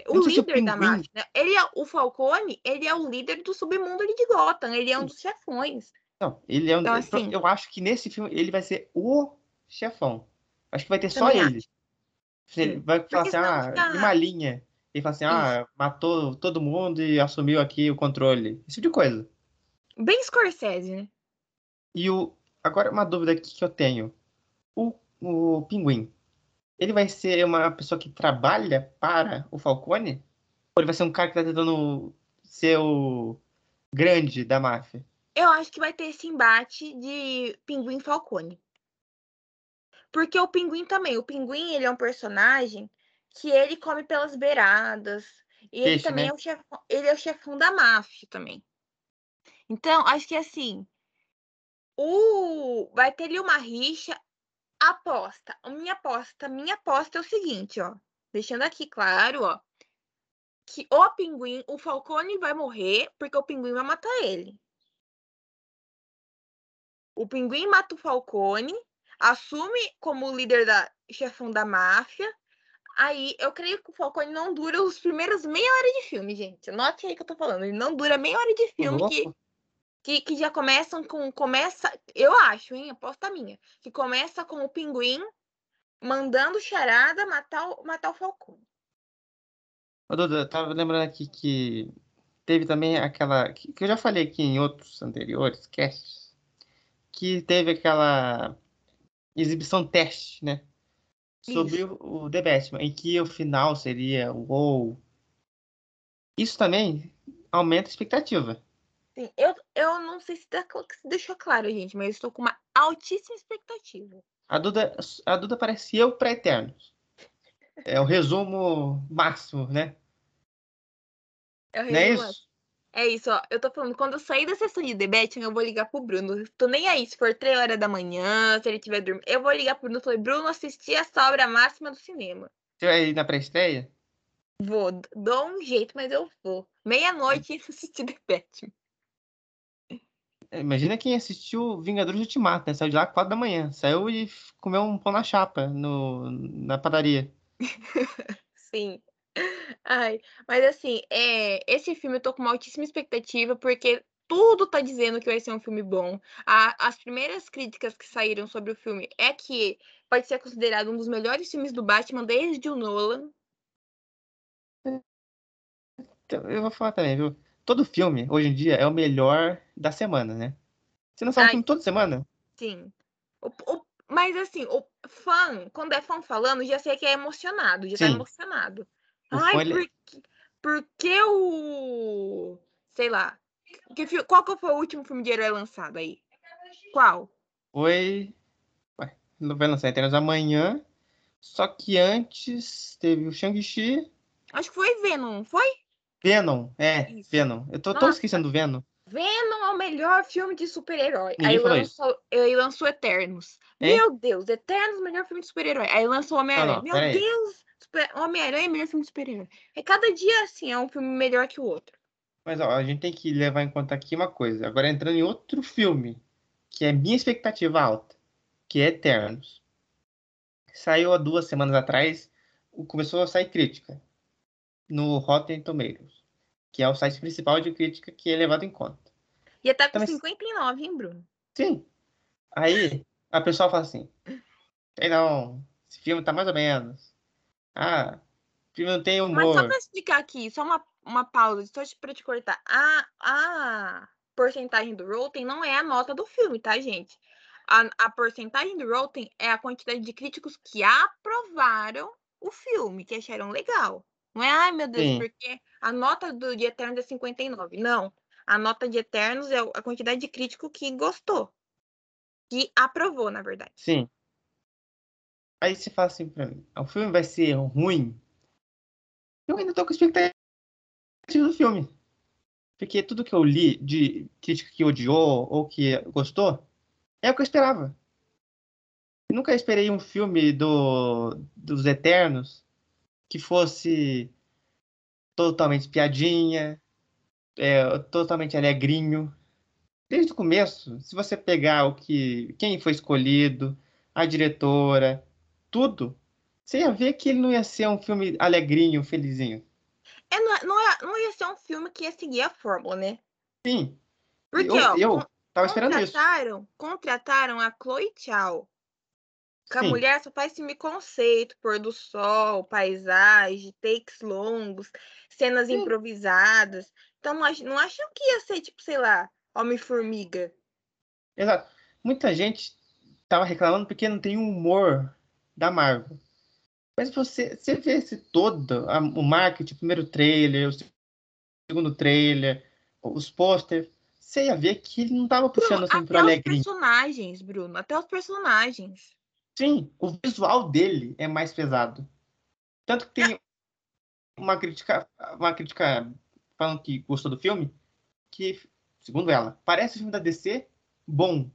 O líder da máfia. Né? Ele é, o Falcone, ele é o líder do submundo de Gotham. Ele é um dos chefões. Não, ele é um. Então, assim, eu acho que nesse filme ele vai ser o chefão. Acho que vai ter só ele. Ele vai falar assim, ah, fica... uma linha. Ele fala assim, ah, matou todo mundo e assumiu aqui o controle. Esse tipo de coisa. Bem Scorsese, né? E o. Agora, uma dúvida aqui que eu tenho. O, o Pinguim, ele vai ser uma pessoa que trabalha para o Falcone? Ou ele vai ser um cara que tá tentando ser o grande da máfia? Eu acho que vai ter esse embate de Pinguim Falcone. Porque o Pinguim também, o Pinguim, ele é um personagem que ele come pelas beiradas. E ele também né? é o chefão, ele é o chefão da máfia também. Então, acho que assim, o vai ter ali uma rixa aposta. A minha aposta, minha aposta é o seguinte, ó, deixando aqui claro, ó, que o pinguim, o Falcone vai morrer porque o pinguim vai matar ele. O pinguim mata o Falcone, assume como líder da chefão da máfia. Aí eu creio que o Falcone não dura os primeiros meia hora de filme, gente. Note aí que eu tô falando. Ele não dura meia hora de filme que, que, que, já começam com. Começa. Eu acho, hein? Aposta minha. Que começa com o pinguim mandando charada matar o, matar o Falcone. Ô, Duda, eu tava lembrando aqui que teve também aquela. Que, que eu já falei aqui em outros anteriores casts. Que teve aquela exibição teste, né? Sobre o, o The Batman, em que o final seria o wow. Isso também aumenta a expectativa. Sim, eu, eu não sei se, se deixou claro, gente, mas eu estou com uma altíssima expectativa. A Duda, a Duda parece eu para Eternos. É o resumo máximo, né? É o resumo Não é isso? É isso, ó. Eu tô falando, quando eu sair da sessão de debate, eu vou ligar pro Bruno. Tô nem aí, se for 3 horas da manhã, se ele tiver dormindo. Eu vou ligar pro Bruno e falei, Bruno, assisti a obra máxima do cinema. Você vai ir na pré-estreia? Vou, dou um jeito, mas eu vou. Meia-noite assistir debate. Imagina quem assistiu Vingadores Ultimato, né? Saiu de lá 4 da manhã. Saiu e comeu um pão na chapa no, na padaria. Sim. Ai, mas assim, é, esse filme eu tô com uma altíssima expectativa, porque tudo tá dizendo que vai ser um filme bom. A, as primeiras críticas que saíram sobre o filme é que pode ser considerado um dos melhores filmes do Batman desde o Nolan. Então, eu vou falar também, viu? todo filme, hoje em dia, é o melhor da semana, né? Você não fala um filme toda semana? Sim. O, o, mas assim, o fã, quando é fã falando, já sei que é emocionado, já tá Sim. tá emocionado. Ai, fã, por, por que o. Sei lá. Que, qual que foi o último filme de herói lançado aí? Qual? Foi. Ué, vai lançar Eternos amanhã. Só que antes teve o Shang-Chi. Acho que foi Venom, foi? Venom, é, Isso. Venom. Eu tô, tô esquecendo do Venom. Venom é o melhor filme de super-herói. Aí lançou, aí lançou Eternos. É? Meu Deus, Eternos é o melhor filme de super-herói. Aí lançou Homem-Aranha. Meu Deus, Homem-Aranha é o melhor filme de super-herói. É cada dia assim, é um filme melhor que o outro. Mas ó, a gente tem que levar em conta aqui uma coisa. Agora entrando em outro filme, que é minha expectativa alta, que é Eternos. Saiu há duas semanas atrás, começou a sair crítica no Rotten Tomatoes, que é o site principal de crítica que é levado em conta. E até com então, 59, hein, Bruno? Sim. Aí a pessoa fala assim: sei não, esse filme tá mais ou menos. Ah, filme não tem humor. Mas só pra explicar aqui, só uma, uma pausa, só pra te cortar. A, a porcentagem do Rotten não é a nota do filme, tá, gente? A, a porcentagem do Rotten é a quantidade de críticos que aprovaram o filme, que acharam legal. Não é, ai meu Deus, Sim. porque a nota do de Eternos é 59. Não. A nota de Eternos é a quantidade de crítico que gostou. Que aprovou, na verdade. Sim. Aí você fala assim pra mim, o filme vai ser ruim? Eu ainda tô com expectativa do filme. Porque tudo que eu li de crítica que odiou ou que gostou, é o que eu esperava. Nunca esperei um filme do, dos Eternos que fosse totalmente piadinha, é, totalmente alegrinho. Desde o começo, se você pegar o que quem foi escolhido, a diretora, tudo, você ia ver que ele não ia ser um filme alegrinho, felizinho. É, não, não, ia, não ia ser um filme que ia seguir a fórmula, né? Sim. Porque, eu, ó, eu tava esperando isso. Contrataram a Chloe Chow que a mulher só faz filme conceito, pôr do sol, paisagem, takes longos, cenas Sim. improvisadas. Então não, não acham que ia ser, tipo, sei lá, Homem-Formiga. Exato. Muita gente tava reclamando porque não tem humor da Marvel. Mas você, você vê esse todo, a, o marketing, o primeiro trailer, o segundo trailer, os posters, você ia ver que ele não tava puxando Bruno, assim pro alegrinho. Até os personagens, Bruno, até os personagens. Sim, o visual dele é mais pesado. Tanto que tem uma crítica, uma crítica falando que gostou do filme, que, segundo ela, parece o filme da DC bom.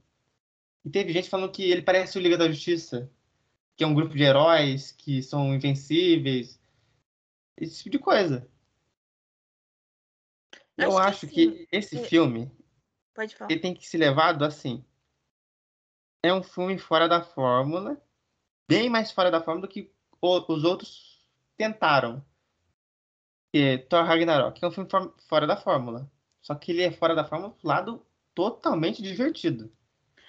E teve gente falando que ele parece o Liga da Justiça, que é um grupo de heróis que são invencíveis, esse tipo de coisa. Eu Acho que, que, assim, esse é- filme ele tem que ser levado assim. É um filme fora da fórmula, bem mais fora da fórmula do que os outros tentaram. É, Thor Ragnarok é um filme for- fora da fórmula. Só que ele é fora da fórmula do lado totalmente divertido.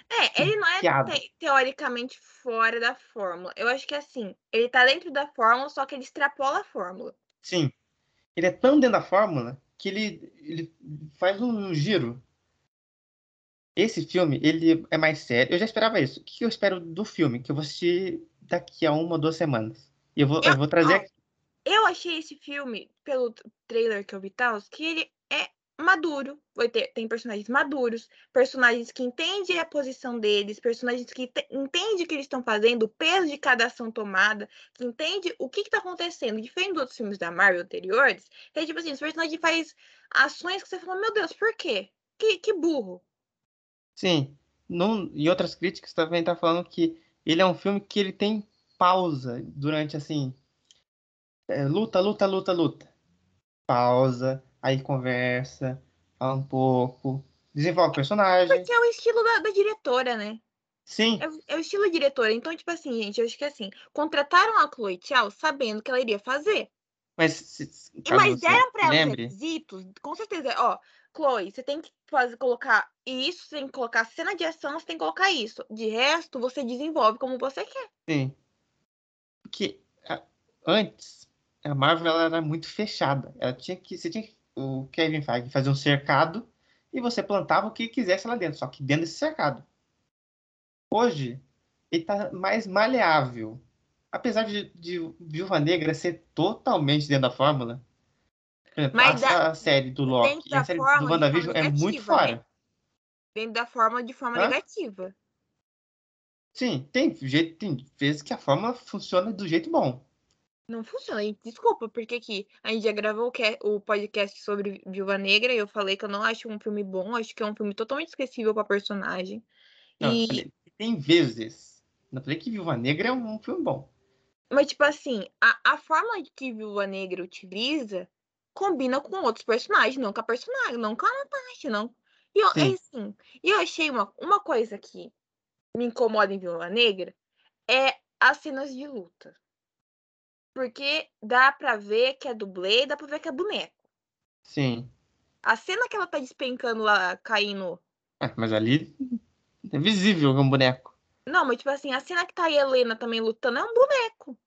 É, ele não é te- teoricamente fora da fórmula. Eu acho que assim, ele tá dentro da fórmula, só que ele extrapola a fórmula. Sim. Ele é tão dentro da fórmula que ele, ele faz um giro. Esse filme, ele é mais sério. Eu já esperava isso. O que eu espero do filme? Que eu vou assistir daqui a uma ou duas semanas. E eu vou, eu vou trazer ó, aqui. Eu achei esse filme, pelo trailer que eu vi tal, que ele é maduro. Vai ter, tem personagens maduros, personagens que entendem a posição deles, personagens que te- entendem o que eles estão fazendo, o peso de cada ação tomada, que entende o que está acontecendo. Diferente dos outros filmes da Marvel anteriores, é tipo assim, os personagens fazem ações que você fala, meu Deus, por quê? Que, que burro. Sim. Num, e outras críticas também tá falando que ele é um filme que ele tem pausa durante, assim... é, luta, luta, luta, luta. Pausa, aí conversa, fala um pouco, desenvolve o personagem. Porque é o estilo da, da diretora, né? Sim, É, o- é o estilo da diretora. Então, tipo assim, gente, eu acho que assim, contrataram a Chloe Tchau sabendo que ela iria fazer. mas se- se- E mas deram pra ela os requisitos, com certeza. Ó, Chloe, você tem que fazer, colocar isso, você tem que colocar cena de ação, você tem que colocar isso. De resto, você desenvolve como você quer. sim. Porque a- antes, a Marvel ela era muito fechada. Ela tinha que, você tinha que, o Kevin Feige fazer um cercado e você plantava o que quisesse lá dentro, só que dentro desse cercado. Hoje, ele tá mais maleável. Apesar de, de Viúva Negra ser totalmente dentro da fórmula, exemplo, Mas a, da- série do Loki e a série fórmula, do WandaVision é muito negativa, né? fora. Dentro da forma de forma Hã? negativa. Sim, tem jeito, tem vezes que a fórmula funciona do jeito bom. Não funciona, gente. Desculpa, porque aqui a gente já gravou o podcast sobre Viúva Negra e eu falei que eu não acho um filme bom, acho que é um filme totalmente esquecível pra personagem. Não, E, falei, tem vezes. Não falei que Viúva Negra é um filme bom. mas, tipo assim, a, a forma que Viúva Negra utiliza combina com outros personagens, não com a personagem, não com a Natasha, não. E eu, é Sim. assim, eu achei uma, uma coisa que me incomoda em Viúva Negra é as cenas de luta. Porque dá pra ver que é dublê, dá pra ver que é boneco. Sim. A cena que ela tá despencando lá, caindo. Ah, mas ali é visível que é um boneco. Não, mas tipo assim, a cena que tá a Helena também lutando é um boneco.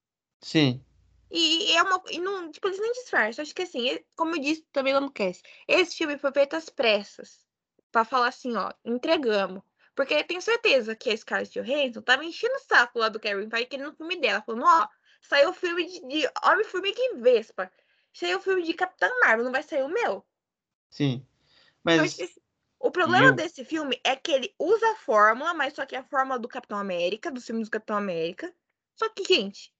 Sim. E, e é uma. E não, tipo, eles nem disfarçam. Acho que assim, e- como eu disse também lá no cast, esse filme foi feito às pressas. Pra falar assim, ó, entregamos. Porque eu tenho certeza que a Scarlett Johansson tava enchendo o saco lá do Kevin Feige querendo o filme dela. Falando, ó, saiu o filme de, de Homem-Formiga e Vespa. Saiu o filme de Capitã Marvel, não vai sair o meu? Sim. Mas esse- O problema eu- desse filme é que ele usa a fórmula, mas só que é a fórmula do Capitão América, dos filmes do Capitão América. Só que, gente,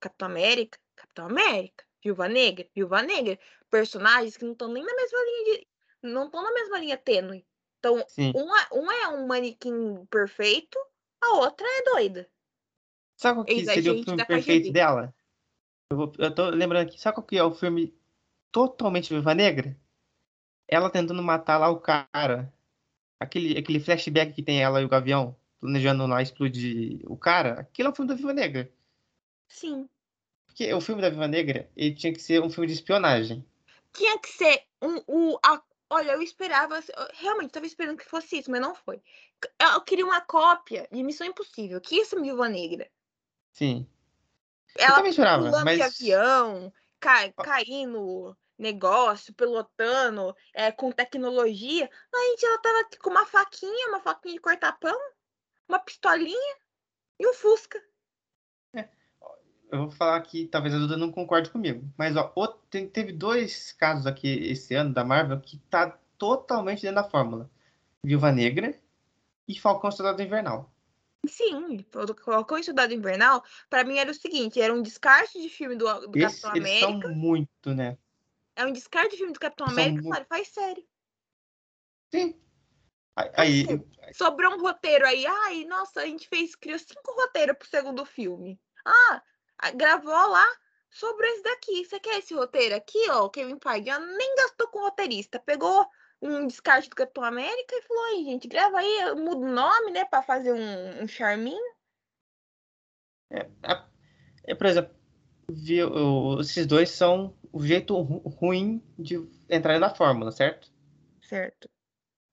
Capitão América, Capitão América, Viúva Negra, Viúva Negra, personagens que não estão nem na mesma linha de. não estão na mesma linha tênue. Então, uma, um é um manequim perfeito, a outra é doida. Sabe qual que a seria o filme perfeito KGB. dela? Eu, vou- eu tô lembrando aqui. Sabe qual que é o filme totalmente Viúva Negra? Ela tentando matar lá o cara. Aquele, aquele flashback que tem ela e o Gavião planejando lá explodir o cara. Aquilo é um filme da Viúva Negra. Sim. Porque o filme da Viúva Negra, ele tinha que ser um filme de espionagem. Tinha que ser um. o a- olha, eu esperava. eu realmente estava esperando que fosse isso, mas não foi. Eu, queria uma cópia de Missão Impossível, que isso, Viúva Negra. Sim. Eu Ela também esperava, pulando de mas avião, ca- caindo negócio, pilotando, é, com tecnologia. A gente, ela tava com uma faquinha, uma faquinha de cortar pão, uma pistolinha e um Fusca. eu vou falar aqui, talvez a Duda não concorde comigo. Mas ó, o- tem- teve dois casos aqui esse ano da Marvel que tá totalmente dentro da fórmula. Viúva Negra e Falcão Soldado Invernal. Sim, o Falcão e Soldado Invernal, pra mim era o seguinte, era um descarte de filme do, do Esse, Capitão eles América. são muito, né? É um descarte de filme do Capitão América, claro, faz sério. Sim. Aí, aí, sério. Sobrou um roteiro aí. Ai, nossa, a gente fez, criou cinco roteiros pro segundo filme. Ah, gravou lá sobrou esse daqui. Você quer esse roteiro aqui, ó? O Kevin Feige já nem gastou com roteirista. Pegou um descarte do Capitão América e falou aí, gente, grava aí, muda o nome, né, pra fazer um, um charminho. É, é, por exemplo, viu, esses dois são o jeito ruim de entrar na fórmula, certo? Certo.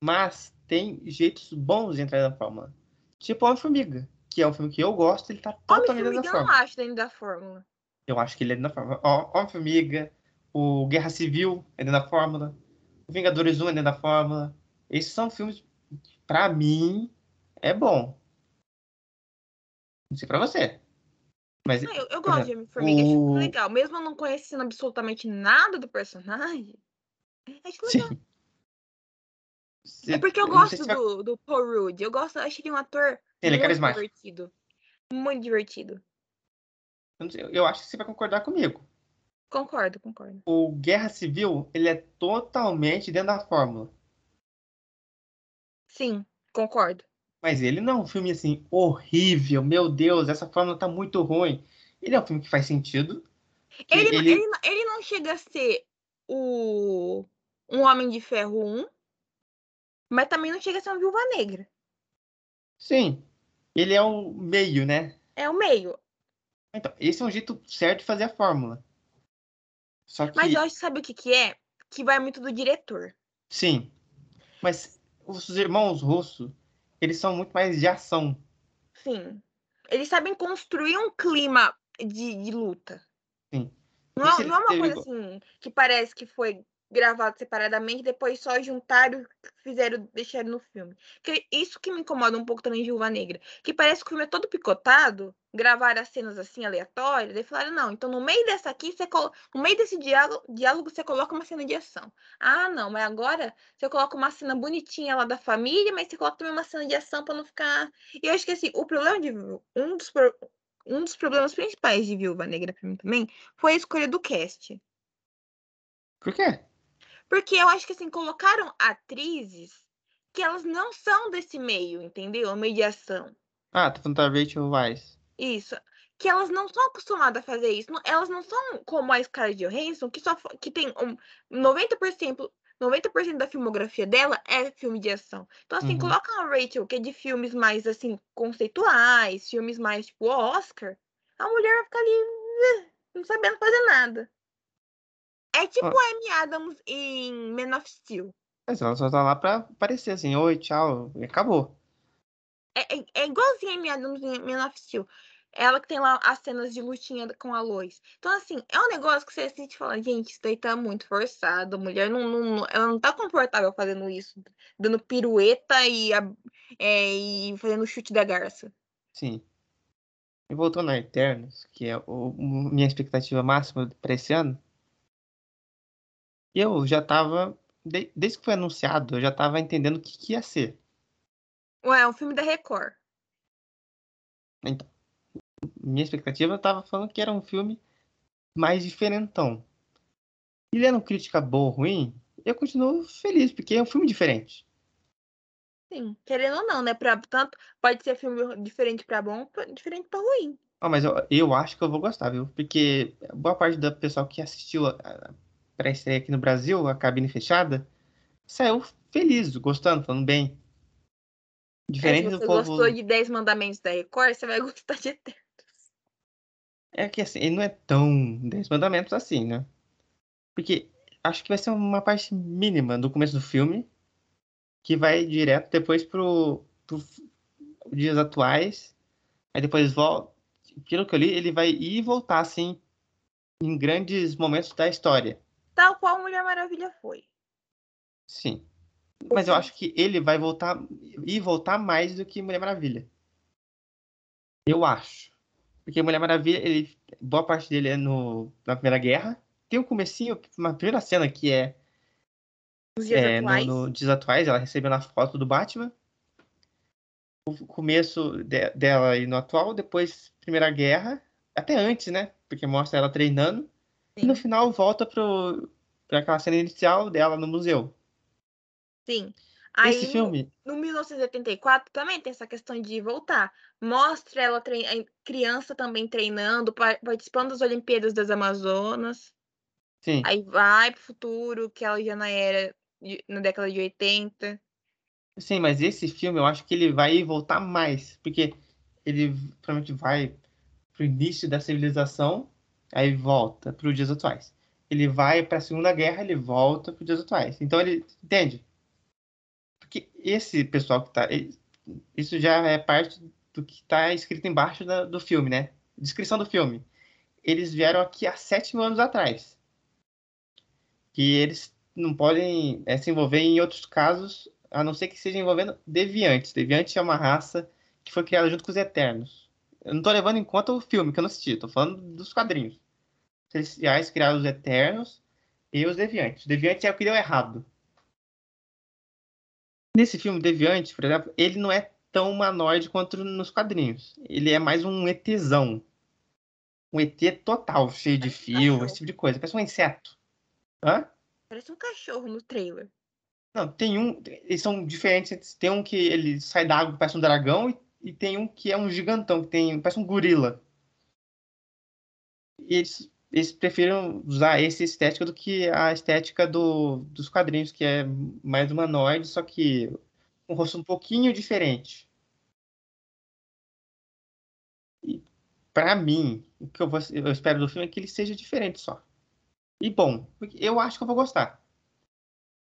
Mas tem jeitos bons de entrar na fórmula. Tipo Homem-Formiga, que é um filme que eu gosto, ele tá totalmente dentro da fórmula. eu não acho dentro da fórmula. Eu acho que ele é dentro da fórmula. Homem-Formiga, o Guerra Civil é dentro da fórmula, Vingadores 1 é dentro da fórmula. Esses são filmes, pra mim, é bom. Não sei pra você. Mas, não, eu, eu gosto de Homem-Formiga, o... acho legal. Mesmo não conhecendo absolutamente nada do personagem, acho legal. Sim. É porque eu gosto do, vai... do Paul Rudd. Eu gosto, acho ele um ator ele é carismático. divertido. Muito divertido. Eu acho que você vai concordar comigo. Concordo, concordo. O Guerra Civil, ele é totalmente dentro da fórmula. Sim, concordo. Mas ele não é um filme assim horrível, meu Deus, essa fórmula tá muito ruim. Ele é um filme que faz sentido. Ele, ele... Ele, ele não chega a ser o um Homem de Ferro 1, mas também não chega a ser uma Viúva Negra. Sim. Ele é o meio, né? É o meio. Então, esse é um jeito certo de fazer a fórmula. Só que... Mas eu acho, sabe o que, que é? Que vai muito do diretor. Sim. Mas os irmãos russos, eles são muito mais de ação. Sim. Eles sabem construir um clima de, de luta. Sim. Não, é, não é uma coisa assim que parece que foi gravado separadamente, depois só juntaram, fizeram, deixaram no filme. Que isso que me incomoda um pouco também de Viúva Negra, que parece que o filme é todo picotado, gravaram as cenas assim aleatórias, daí falaram, não, então no meio dessa aqui, você colo... no meio desse diálogo, diálogo, você coloca uma cena de ação. Ah, não, mas agora você coloca uma cena bonitinha lá da família, mas você coloca também uma cena de ação para não ficar. E eu acho que assim, o problema de um dos um dos problemas principais de Viúva Negra para mim também foi a escolha do cast. Por quê? Porque eu acho que assim, colocaram atrizes que elas não são desse meio, entendeu? A mediação. Ah, tá falando da Rachel Weisz. Isso. Que elas não são acostumadas a fazer isso. Elas não são como a Scarlett Johansson, que só que tem um 90%, 90% da filmografia dela é filme de ação. Então, assim, uhum. coloca a Rachel, que é de filmes mais, assim, conceituais, filmes mais, tipo, Oscar, a mulher vai ficar ali, não sabendo fazer nada. É tipo a Amy Adams em Man of Steel. Mas ela só tá lá pra aparecer assim, oi, tchau, e acabou. É, é, é igualzinho a Amy Adams em Man of Steel. Ela que tem lá as cenas de lutinha com a Lois. Então, assim, é um negócio que você assiste e fala, gente, isso daí tá muito forçado. A mulher não, não, ela não tá confortável fazendo isso. Dando pirueta e, é, e fazendo chute da garça. Sim. E voltando a Eternos, que é o, minha expectativa máxima para esse ano, eu já tava, desde que foi anunciado, eu já tava entendendo o que, que ia ser. Ué, é um filme da Record. Então, minha expectativa tava falando que era um filme mais diferentão. E lendo crítica boa ou ruim, eu continuo feliz, porque é um filme diferente. Sim, querendo ou não, né? Pra, tanto pode ser filme diferente para bom, diferente para ruim. Ah, mas eu, eu acho que eu vou gostar, viu? Porque boa parte do pessoal que assistiu a, pré-estreia aqui no Brasil, a cabine fechada, saiu feliz, gostando, falando bem. Diferente é, se você do povo... gostou de 10 mandamentos da Record, você vai gostar de Eternos. É que assim, ele não é tão 10 mandamentos assim, né? Porque acho que vai ser uma parte mínima do começo do filme, que vai direto depois pro, pro dias atuais, aí depois volta. Pelo que eu li, ele vai ir e voltar, assim, em grandes momentos da história tal qual Mulher Maravilha foi. Sim. Mas eu acho que ele vai voltar e voltar mais do que Mulher Maravilha. Eu acho. Porque Mulher Maravilha, ele, boa parte dele é no, na Primeira Guerra. Tem o um comecinho, uma primeira cena que é, Os dias é atuais. No, no Dias Atuais, ela recebendo a foto do Batman. O começo de, dela aí no atual, depois Primeira Guerra, até antes, né? Porque mostra ela treinando. E no final volta pro, pra aquela cena inicial dela no museu. Sim. Aí, Esse filme. No, no 1984 também tem essa questão de voltar. Mostra ela trein... criança também treinando, participando das Olimpíadas das Amazonas. Sim. Aí vai pro futuro, que ela já na era na década de 80. Sim, mas esse filme eu acho que ele vai voltar mais, porque ele provavelmente vai pro início da civilização, aí volta para os dias atuais. Ele vai para a Segunda Guerra, ele volta para os dias atuais. Então ele entende? Porque esse pessoal que tá, isso já é parte do que está escrito embaixo da, do filme, né? Descrição do filme. Eles vieram aqui há sete mil anos atrás. Que eles não podem é, se envolver em outros casos a não ser que seja envolvendo deviantes. Deviante é uma raça que foi criada junto com os Eternos. Eu não estou levando em conta o filme que eu não assisti, estou falando dos quadrinhos. Celestiais criaram os Eternos e os Deviantes. O Deviante é o que deu errado. Nesse filme, Deviante, por exemplo, ele não é tão humanoide quanto nos quadrinhos. Ele é mais um ETzão. Um ET total, cheio de fio, esse tipo de coisa. Parece um inseto. Hã? Parece um cachorro no trailer. Não, tem um. Eles são diferentes. Tem um que ele sai da água parece um dragão e, e tem um que é um gigantão, que tem, parece um gorila. E eles, eles preferem usar essa estética do que a estética do, dos quadrinhos, que é mais humanoide, só que um rosto um pouquinho diferente. E para mim, o que eu, vou, eu espero do filme é que ele seja diferente só. E bom, eu acho que eu vou gostar.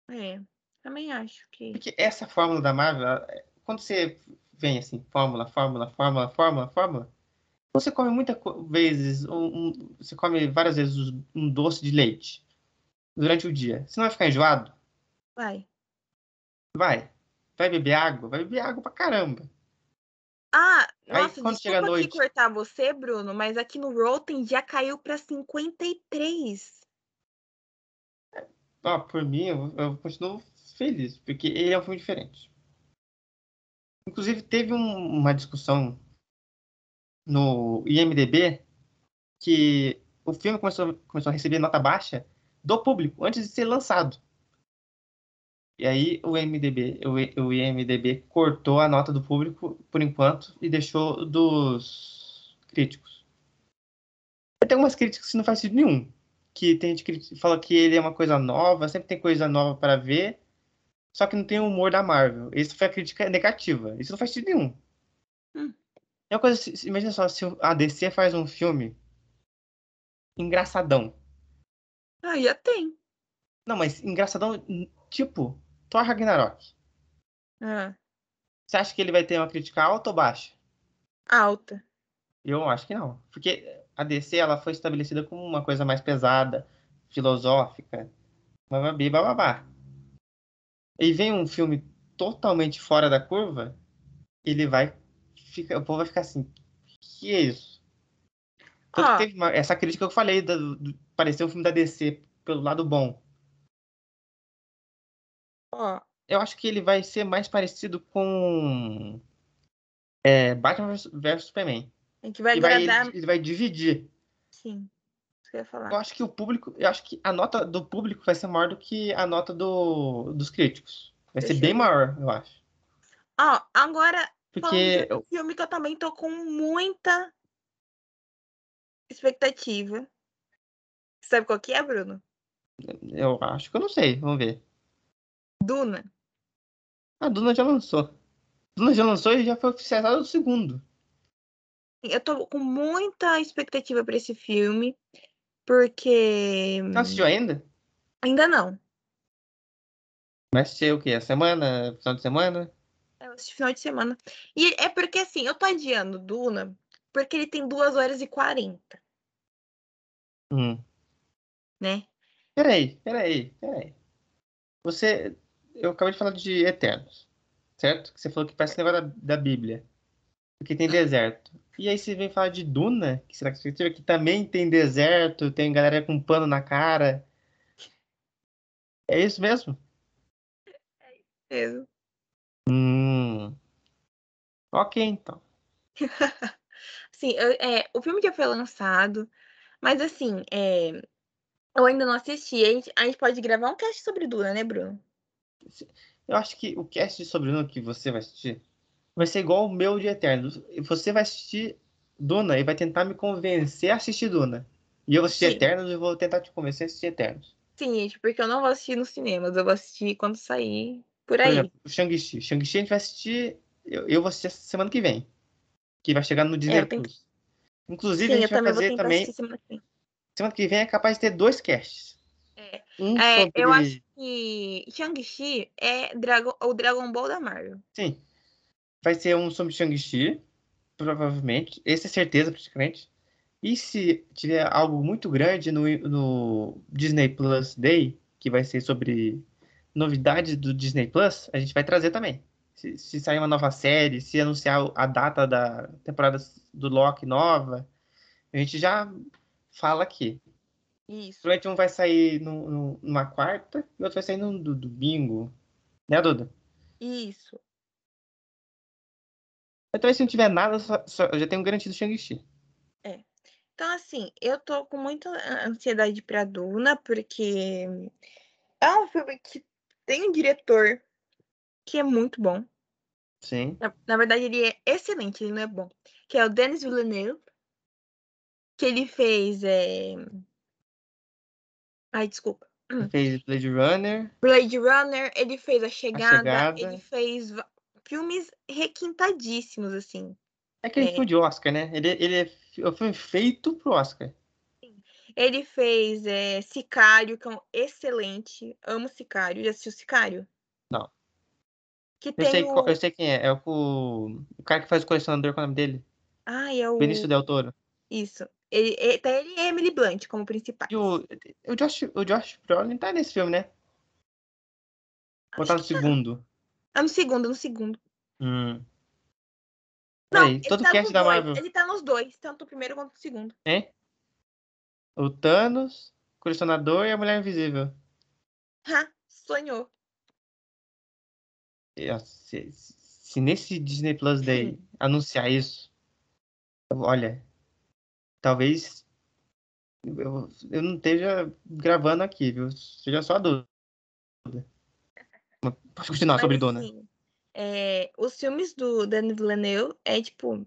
É. Também acho que. Porque essa fórmula da Marvel, quando você vem assim, fórmula, fórmula, fórmula, fórmula, fórmula, você come muitas vezes, um, um, você come várias vezes um doce de leite durante o dia. Você não vai ficar enjoado? Vai. Vai. Vai beber água? Vai beber água pra caramba. Ah, Aí, nossa, quando chega a noite... cortar você, Bruno, mas aqui no Rotten já caiu pra 53. Ah, por mim, eu, eu continuo feliz, porque ele é um filme diferente. Inclusive, teve um, uma discussão no IMDB que o filme começou, começou a receber nota baixa do público antes de ser lançado. E aí o IMDB, o, o IMDB cortou a nota do público por enquanto e deixou dos críticos. Tem algumas críticas que não faz sentido nenhum. Que tem gente que fala que ele é uma coisa nova, sempre tem coisa nova para ver só que não tem o humor da Marvel. Isso foi a crítica negativa. Isso não faz sentido nenhum. É uma coisa, imagina só, se a DC faz um filme engraçadão. Ah, já tem. Não, mas engraçadão, tipo, Thor Ragnarok. Ah. Você acha que ele vai ter uma crítica alta ou baixa? Alta. Eu acho que não. Porque a DC ela foi estabelecida como uma coisa mais pesada, filosófica, bababá, bababá e vem um filme totalmente fora da curva, ele vai ficar, o povo vai ficar assim, que é isso? Ah. teve uma, essa crítica que eu falei, do, do, parecer um filme da DC pelo lado bom. Ah. Eu acho que ele vai ser mais parecido com é, Batman vs Superman. É que vai ele, agradar... vai, ele, ele vai dividir. Sim eu. Eu acho que o público, eu acho que a nota do público vai ser maior do que a nota do, dos críticos. Vai Deixa ser bem maior, eu acho. Ó, agora porque um filme que eu também tô com muita expectativa. Sabe qual que é, Bruno? Eu acho que eu não sei, vamos ver. Duna. A Duna já lançou. Duna já lançou e já foi oficializado o segundo. Eu tô com muita expectativa para esse filme. Porque. Não assistiu ainda? Ainda não. Mas assistiu o quê? A semana? Final de semana? É, assisti final de semana. E é porque assim, eu tô adiando Duna porque ele tem 2 horas e 40. Hum. Né? Peraí, peraí, peraí. Você. Eu acabei de falar de Eternos, certo? Que você falou que parece negócio da, da Bíblia. Porque tem deserto. E aí você vem falar de Duna, que será que que também tem deserto, tem galera com pano na cara. É isso mesmo? É isso mesmo. Hum. Ok, então. Sim, eu, é, o filme já foi lançado, mas assim, é, eu ainda não assisti. A gente, a gente pode gravar um cast sobre Duna, né, Bruno? Eu acho que o cast sobre Duna que você vai assistir vai ser igual o meu de Eternos. Você vai assistir Duna e vai tentar me convencer a assistir Duna. E eu vou assistir Sim. Eternos e vou tentar te convencer a assistir Eternos. Sim, gente, porque eu não vou assistir nos cinemas, eu vou assistir quando sair por Por aí. exemplo, o Shang-Chi. Shang-Chi a gente vai assistir. Eu, eu vou assistir essa semana que vem. Que vai chegar no Disney É, tenho- Plus. Inclusive, Sim, a gente vai fazer também. semana que vem. Semana que vem é capaz de ter dois casts. É. Um É, sobre. eu acho que Shang-Chi é Dragon, o Dragon Ball da Marvel. Sim. Vai ser um sobre Shang-Chi, provavelmente. Esse é certeza, praticamente. E se tiver algo muito grande no, no Disney Plus Day, que vai ser sobre novidades do Disney Plus, a gente vai trazer também. Se, se sair uma nova série, se anunciar a data da temporada do Loki nova, a gente já fala aqui. Isso. Provavelmente um vai sair no, no- numa quarta e o outro vai sair no do- domingo. Né, Duda? Isso. Então, se não tiver nada, só- só- eu já tenho garantido Shang-Chi. Então, assim, eu tô com muita ansiedade pra Duna, porque é um filme que tem um diretor que é muito bom. Sim. Na, na verdade, ele é excelente, ele não é bom. Que é o Denis Villeneuve. Que ele fez. É... Ai, desculpa. Ele Fez Blade Runner. Blade Runner, ele fez A Chegada, Chegada. ele fez filmes requintadíssimos, assim. É aquele É. filme de Oscar, né? Ele, ele é um filme feito pro Oscar. Ele fez é, Sicário, que é um excelente. Amo Sicário. Já assistiu Sicário? Que Eu sei, o. eu sei quem é. É o, o cara que faz o colecionador, é o nome dele? Ai, é o. Benício Del Toro. Isso. Ele, ele, tá ele e Emily Blunt como principais. E o, o, Josh, o Josh Brolin tá nesse filme, né? Ou tá no Acho que tá. segundo? É no segundo, no segundo. Hum. Não, ele todo tá cast da dois. Marvel. Ele tá nos dois, tanto o primeiro quanto o segundo. Hein? O Thanos, o colecionador e a Mulher Invisível. Ha, sonhou. Se, se nesse Disney Plus Day anunciar isso, olha, talvez eu, eu não esteja gravando aqui, viu? Seja só a dúvida. Pode continuar Mas, sobre Dona. assim, é, os filmes do Denis Villeneuve é, tipo,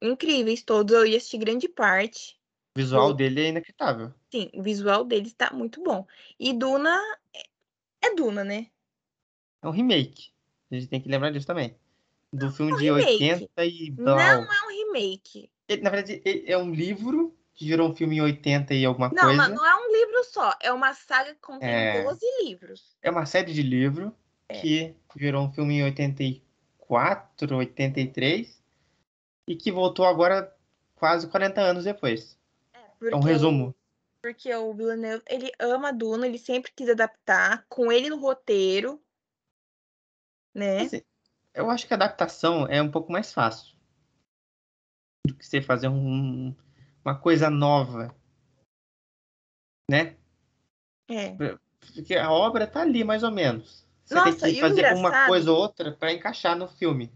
incríveis todos. Eu ia assistir grande parte. O visual o- dele é inacreditável. Sim, o visual deles tá muito bom. E Duna é- é Duna, né? É um remake. A gente tem que lembrar disso também. Do filme é um de remake. 80 e Não blau. é um remake. Ele, na verdade, é um livro que virou um filme em 80 e alguma Não, coisa. não, não é um livro só. É uma saga que contém É. 12 livros. É uma série de livro É. que virou um filme em 84, 83 e que voltou agora quase 40 anos depois. Porque É um resumo. porque o Villeneuve, ele ama Duna, ele sempre quis adaptar com ele no roteiro, né? Assim, eu acho que a adaptação é um pouco mais fácil do que você fazer um- uma coisa nova, né? É. Porque a obra tá ali mais ou menos. Você Nossa, tem que fazer uma coisa ou outra para encaixar no filme.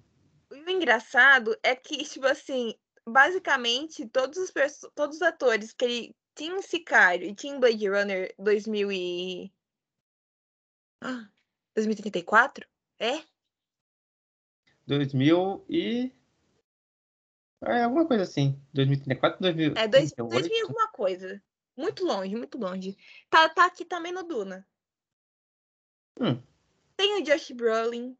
O engraçado é que, tipo assim, basicamente, todos os, todos os atores que ele tinha em Sicário e tinha em Blade Runner 2000 e... Ah, 2034? É? 2000 e é alguma coisa assim, 2034, É, dois, 2038. 2000 e alguma coisa. Muito longe, muito longe. Tá, tá aqui também no Duna. Hum. Tem o Josh Brolin.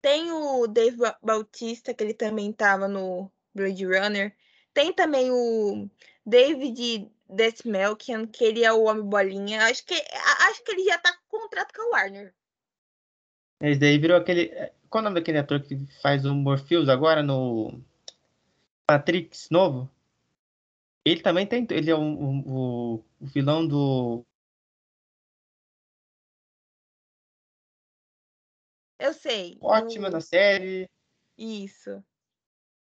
Tem o Dave Ba- Bautista, que ele também tava no Blade Runner. Tem também o David Desmelkian, que ele é o Homem Bolinha. Acho que, acho que ele já tá com contrato com a Warner. Esse daí virou aquele. Qual é o nome daquele ator que faz o Morpheus agora no Matrix novo? Ele também tem. Ele é o, o, o- vilão do. Eu sei. Ótima na série. Isso.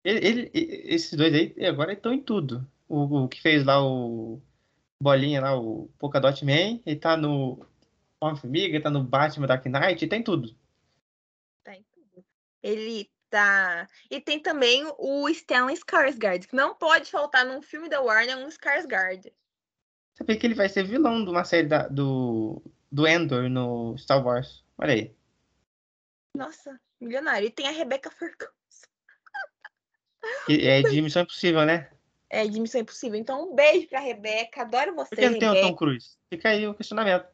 Ele, ele- esses dois aí agora estão em tudo. O, o que fez lá o Bolinha lá, o Polkadot Man, ele tá no Homem-Formiga, tá no Batman Dark Knight, tem tudo. Ele tá. E tem também o Stellan Skarsgård, que não pode faltar num filme da Warner um Skarsgård. Sabia que ele vai ser vilão de uma série da- do, do Endor no Star Wars. Olha aí. Nossa, milionário. E tem a Rebeca Ferguson. É de Missão Impossível, né? É, de Missão Impossível. Então, um beijo pra Rebeca. Adoro você, Por que não tem o Rebeca. Tom Cruise? Fica aí o questionamento.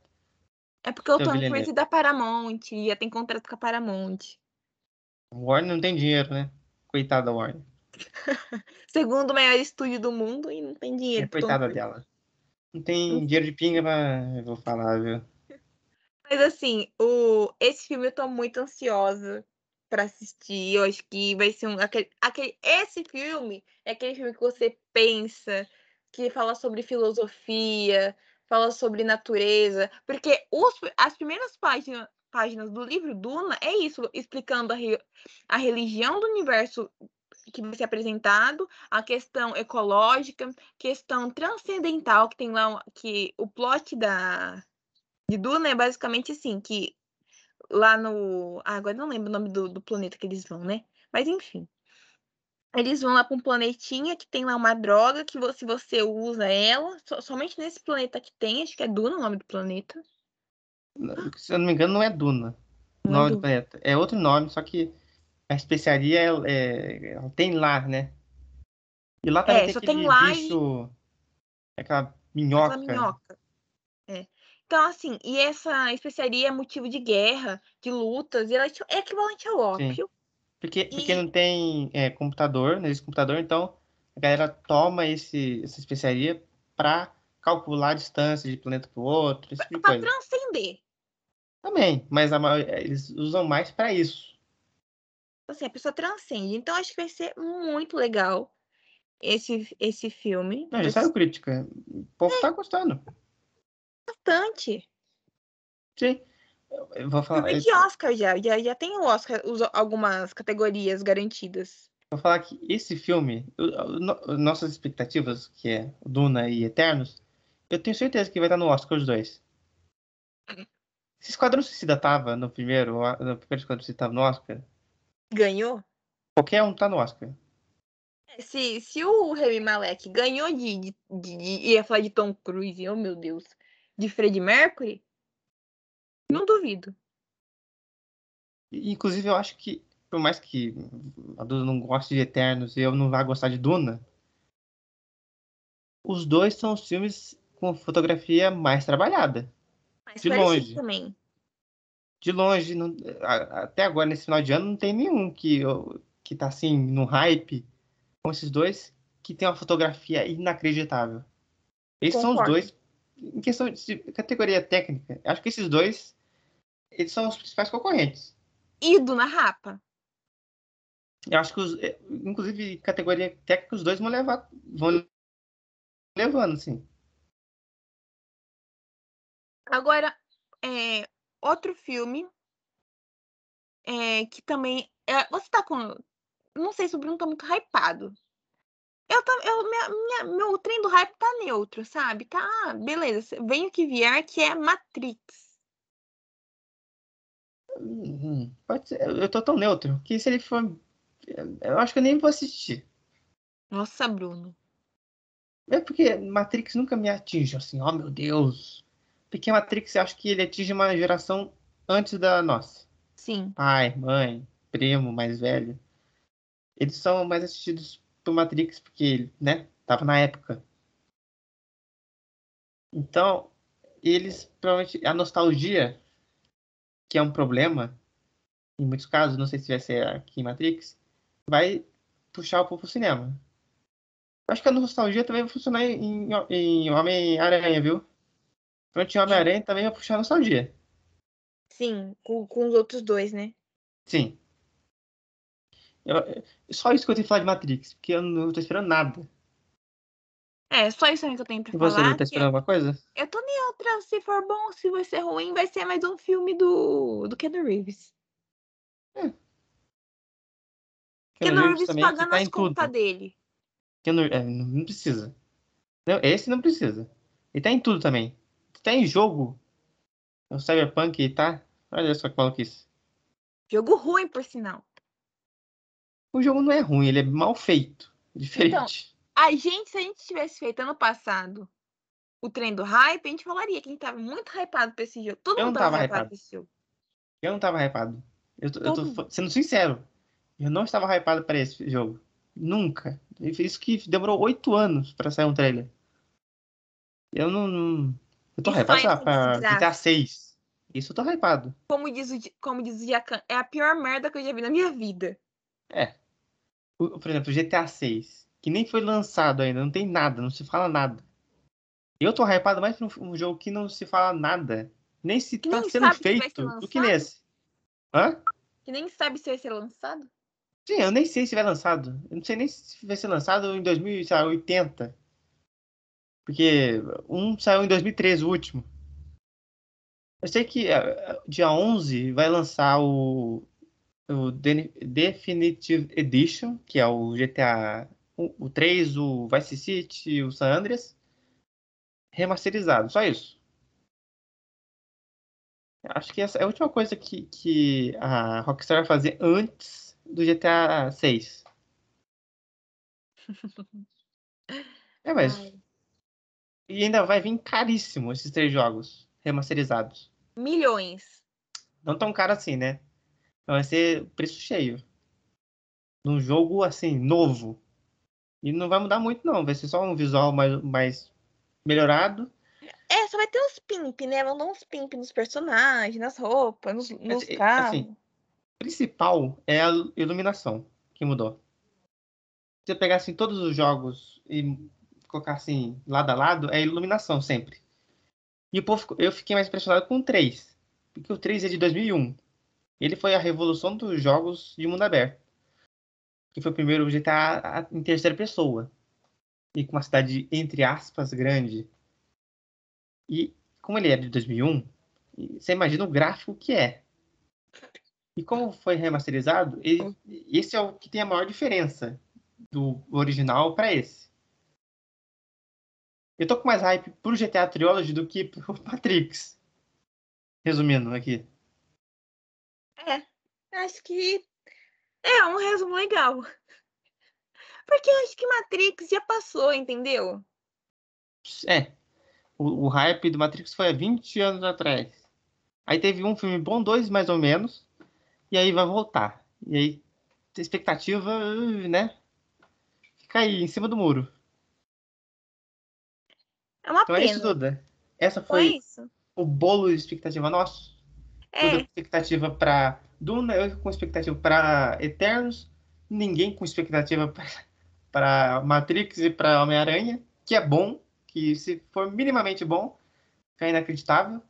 É porque o Tom. Cruise é da Paramount. Já tem contrato com a Paramount. O Warner não tem dinheiro, né? Coitada da Warner. Segundo maior estúdio do mundo e não tem dinheiro. É, coitada dela. Não tem dinheiro de pinga pra. Eu vou falar, viu? Mas assim, o... esse filme eu tô muito ansiosa pra assistir. Eu acho que vai ser um. Aquele... Aquele... Esse filme é aquele filme que você pensa, que fala sobre filosofia, fala sobre natureza. Porque os... as primeiras páginas, páginas do livro Duna é isso, explicando a, re- a religião do universo que vai ser apresentado, a questão ecológica, questão transcendental, que tem lá que o plot da de Duna é basicamente assim, que lá no. Ah, agora não lembro o nome do, do planeta que eles vão, né? Mas enfim. Eles vão lá para um planetinha que tem lá uma droga que se você usa ela, so- somente nesse planeta que tem, acho que é Duna o nome do planeta. Se eu não me engano, não é Duna. O Não é nome do Duna. planeta. É outro nome, só que a especiaria é, ela tem lá, né? E lá também É, tem só tem lá e- bicho. Aquela Aquela minhoca. minhoca. É. Então, assim, e essa especiaria é motivo de guerra, de lutas, e ela é equivalente ao ópio. Porque, porque E- não tem é, computador, não existe computador, então a galera toma esse, essa especiaria para calcular a distância de planeta para o outro, esse tipo de Pra transcender. Também, mas a maior- eles usam mais para isso. Assim, a pessoa transcende. Então, acho que vai ser muito legal esse, esse filme. Não, já saiu crítica. O povo tá gostando. bastante. Sim. Eu, eu vou falar, Filme de Oscar já. Já, já tem o Oscar, os- algumas categorias garantidas. vou falar que esse filme, nossas expectativas, que é Duna e Eternos, eu tenho certeza que vai estar no Oscar os dois. Se Esquadrão Suicida tava no primeiro, no primeiro Esquadrão Suicida tava no Oscar, Ganhou? qualquer um tá no Oscar. Se, se o Remy Malek ganhou de, de, de, de- Ia falar de Tom Cruise, oh meu Deus. De Freddie Mercury, não duvido. Inclusive, eu acho que, por mais que a Duda não goste de Eternos e eu não vá gostar de Duna, os dois são os filmes com fotografia mais trabalhada. De longe. também. De longe, não- até agora, nesse final de ano, não tem nenhum que, que tá assim, no hype, com esses dois, que tem uma fotografia inacreditável. Esses são os Concordo. dois, em questão de categoria técnica, acho que esses dois, eles são os principais concorrentes. E Duna Rapa. Eu acho que, os, eh, inclusive, categoria técnica, os dois vão levar, vão levando, assim. Agora, é, outro filme é, que também. é, você tá com. Não sei se o Bruno tá muito hypado. Eu, tam- eu, minha, minha- meu trem do hype tá neutro, sabe? Tá, ah, beleza. Vem o que vier, que é Matrix. Uhum. Pode ser, eu tô tão neutro que se ele for. Eu acho que eu nem vou assistir. Nossa, Bruno. É porque Matrix nunca me atinge assim, oh meu Deus. Porque Matrix eu acho que ele atinge uma geração antes da nossa. Sim. Pai, mãe, primo, mais velho. Eles são mais assistidos por Matrix porque, né, tava na época. Então, eles provavelmente a nostalgia, que é um problema em muitos casos, não sei se vai ser aqui em Matrix, vai puxar o povo pro cinema. Acho que a nostalgia também vai funcionar em, em Homem-Aranha, viu? Pronto, em Homem-Aranha também vai puxar nostalgia. Sim, com, com os outros dois, né? Sim. Eu- só isso que eu tenho que falar de Matrix, porque eu não tô esperando nada. É, só isso aí que eu tenho pra E você, falar. não tá esperando alguma coisa? Eu tô neutra. Se for bom, se vai ser ruim, vai ser mais um filme do, do Keanu Reeves. Keanu Keanu Reeves pagando tá as contas dele. Keanu, é, não não precisa. Não, esse não precisa. Ele tá em tudo também. Tá em jogo. O Cyberpunk tá. Olha só que maluquice. Jogo ruim, por sinal. O jogo não é ruim, ele é mal feito. Diferente. A gente, se a gente tivesse feito ano passado o trem do hype, a gente falaria que a gente tava muito hypado pra esse jogo. Todo Eu mundo não tava, tava hypado hypado. pra esse jogo. Eu não tava hypado. Eu tô, eu tô sendo sincero. Eu não estava hypado para esse jogo. Nunca. Isso que demorou oito anos para sair um trailer. Eu não. não... Eu tô hypado pra GTA 6. Isso eu tô hypado. Como diz o, como diz o Jacan, é a pior merda que eu já vi na minha vida. É. Por exemplo, GTA 6, que nem foi lançado ainda, não tem nada, não se fala nada. Eu tô hypado mais pra um jogo que não se fala nada. Nem se que tá nem sendo feito do que nesse. Hã? Que nem sabe se vai ser lançado? Sim, eu nem sei se vai lançado. Eu não sei nem se vai ser lançado em 2080. Porque um saiu em 2013, o último. Eu sei que uh, dia 11 vai lançar o, o Definitive Edition, que é o GTA o, o 3, o Vice City, o San Andreas, remasterizado. Só isso. Acho que essa é a última coisa que, que a Rockstar vai fazer antes do GTA 6. é, mas. Ai. E ainda vai vir caríssimo esses três jogos remasterizados. Milhões. Não tão caro assim, né? Vai ser preço cheio. Num jogo assim, novo. E não vai mudar muito, não. Vai ser só um visual mais, mais melhorado. É, só vai ter uns pimp, né? Vão dar uns pimp nos personagens, nas roupas, nos, nos assim, carros. Assim, principal é a iluminação que mudou. Se você pegar assim, todos os jogos e colocar assim, lado a lado, é iluminação sempre. E o povo, eu fiquei mais impressionado com o 3. Porque o 3 é de 2001. Ele foi a revolução dos jogos de mundo aberto. Que foi o primeiro GTA em terceira pessoa. E com uma cidade, entre aspas, grande. E como ele é de 2001, você imagina o gráfico que é. E como foi remasterizado, ele, esse é o que tem a maior diferença do original para esse. Eu tô com mais hype pro GTA Trilogy do que pro Matrix. Resumindo aqui. É, acho que é um resumo legal. Porque eu acho que Matrix já passou, entendeu? É. O, o hype do Matrix foi há 20 anos atrás. Aí teve um filme bom, dois mais ou menos e aí vai voltar. E aí, expectativa, né? Fica aí, em cima do muro. É uma então pena. é isso, Duda. Essa foi, foi o bolo de expectativa nosso. É. Duda expectativa pra Duna, eu com expectativa pra Eternos, ninguém com expectativa para Matrix e para Homem-Aranha, que é bom, que se for minimamente bom, fica inacreditável.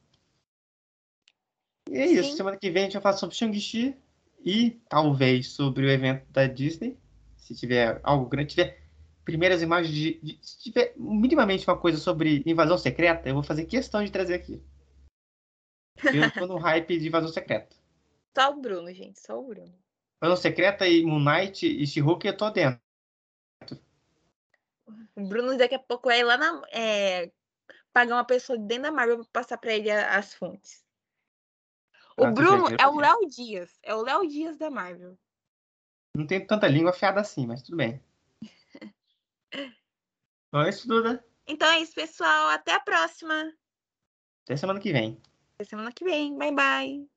E é isso. Sim. Semana que vem a gente vai falar sobre Shang-Chi e talvez sobre o evento da Disney. Se tiver algo grande, tiver primeiras imagens de, de, Se tiver minimamente uma coisa sobre invasão secreta, eu vou fazer questão de trazer aqui. Eu tô no hype de invasão secreta. Só o Bruno, gente, só o Bruno. Invasão secreta e Moon Knight e She-Hulk eu tô dentro. O Bruno daqui a pouco vai lá na. É, pagar uma pessoa dentro da Marvel pra passar pra ele as fontes. O ah, Bruno é o Léo Dias. É o Léo Dias da Marvel. Não tem tanta língua afiada assim, mas tudo bem. Então é isso, Duda. Então é isso, pessoal. Até a próxima. Até semana que vem. Até semana que vem. Bye, bye.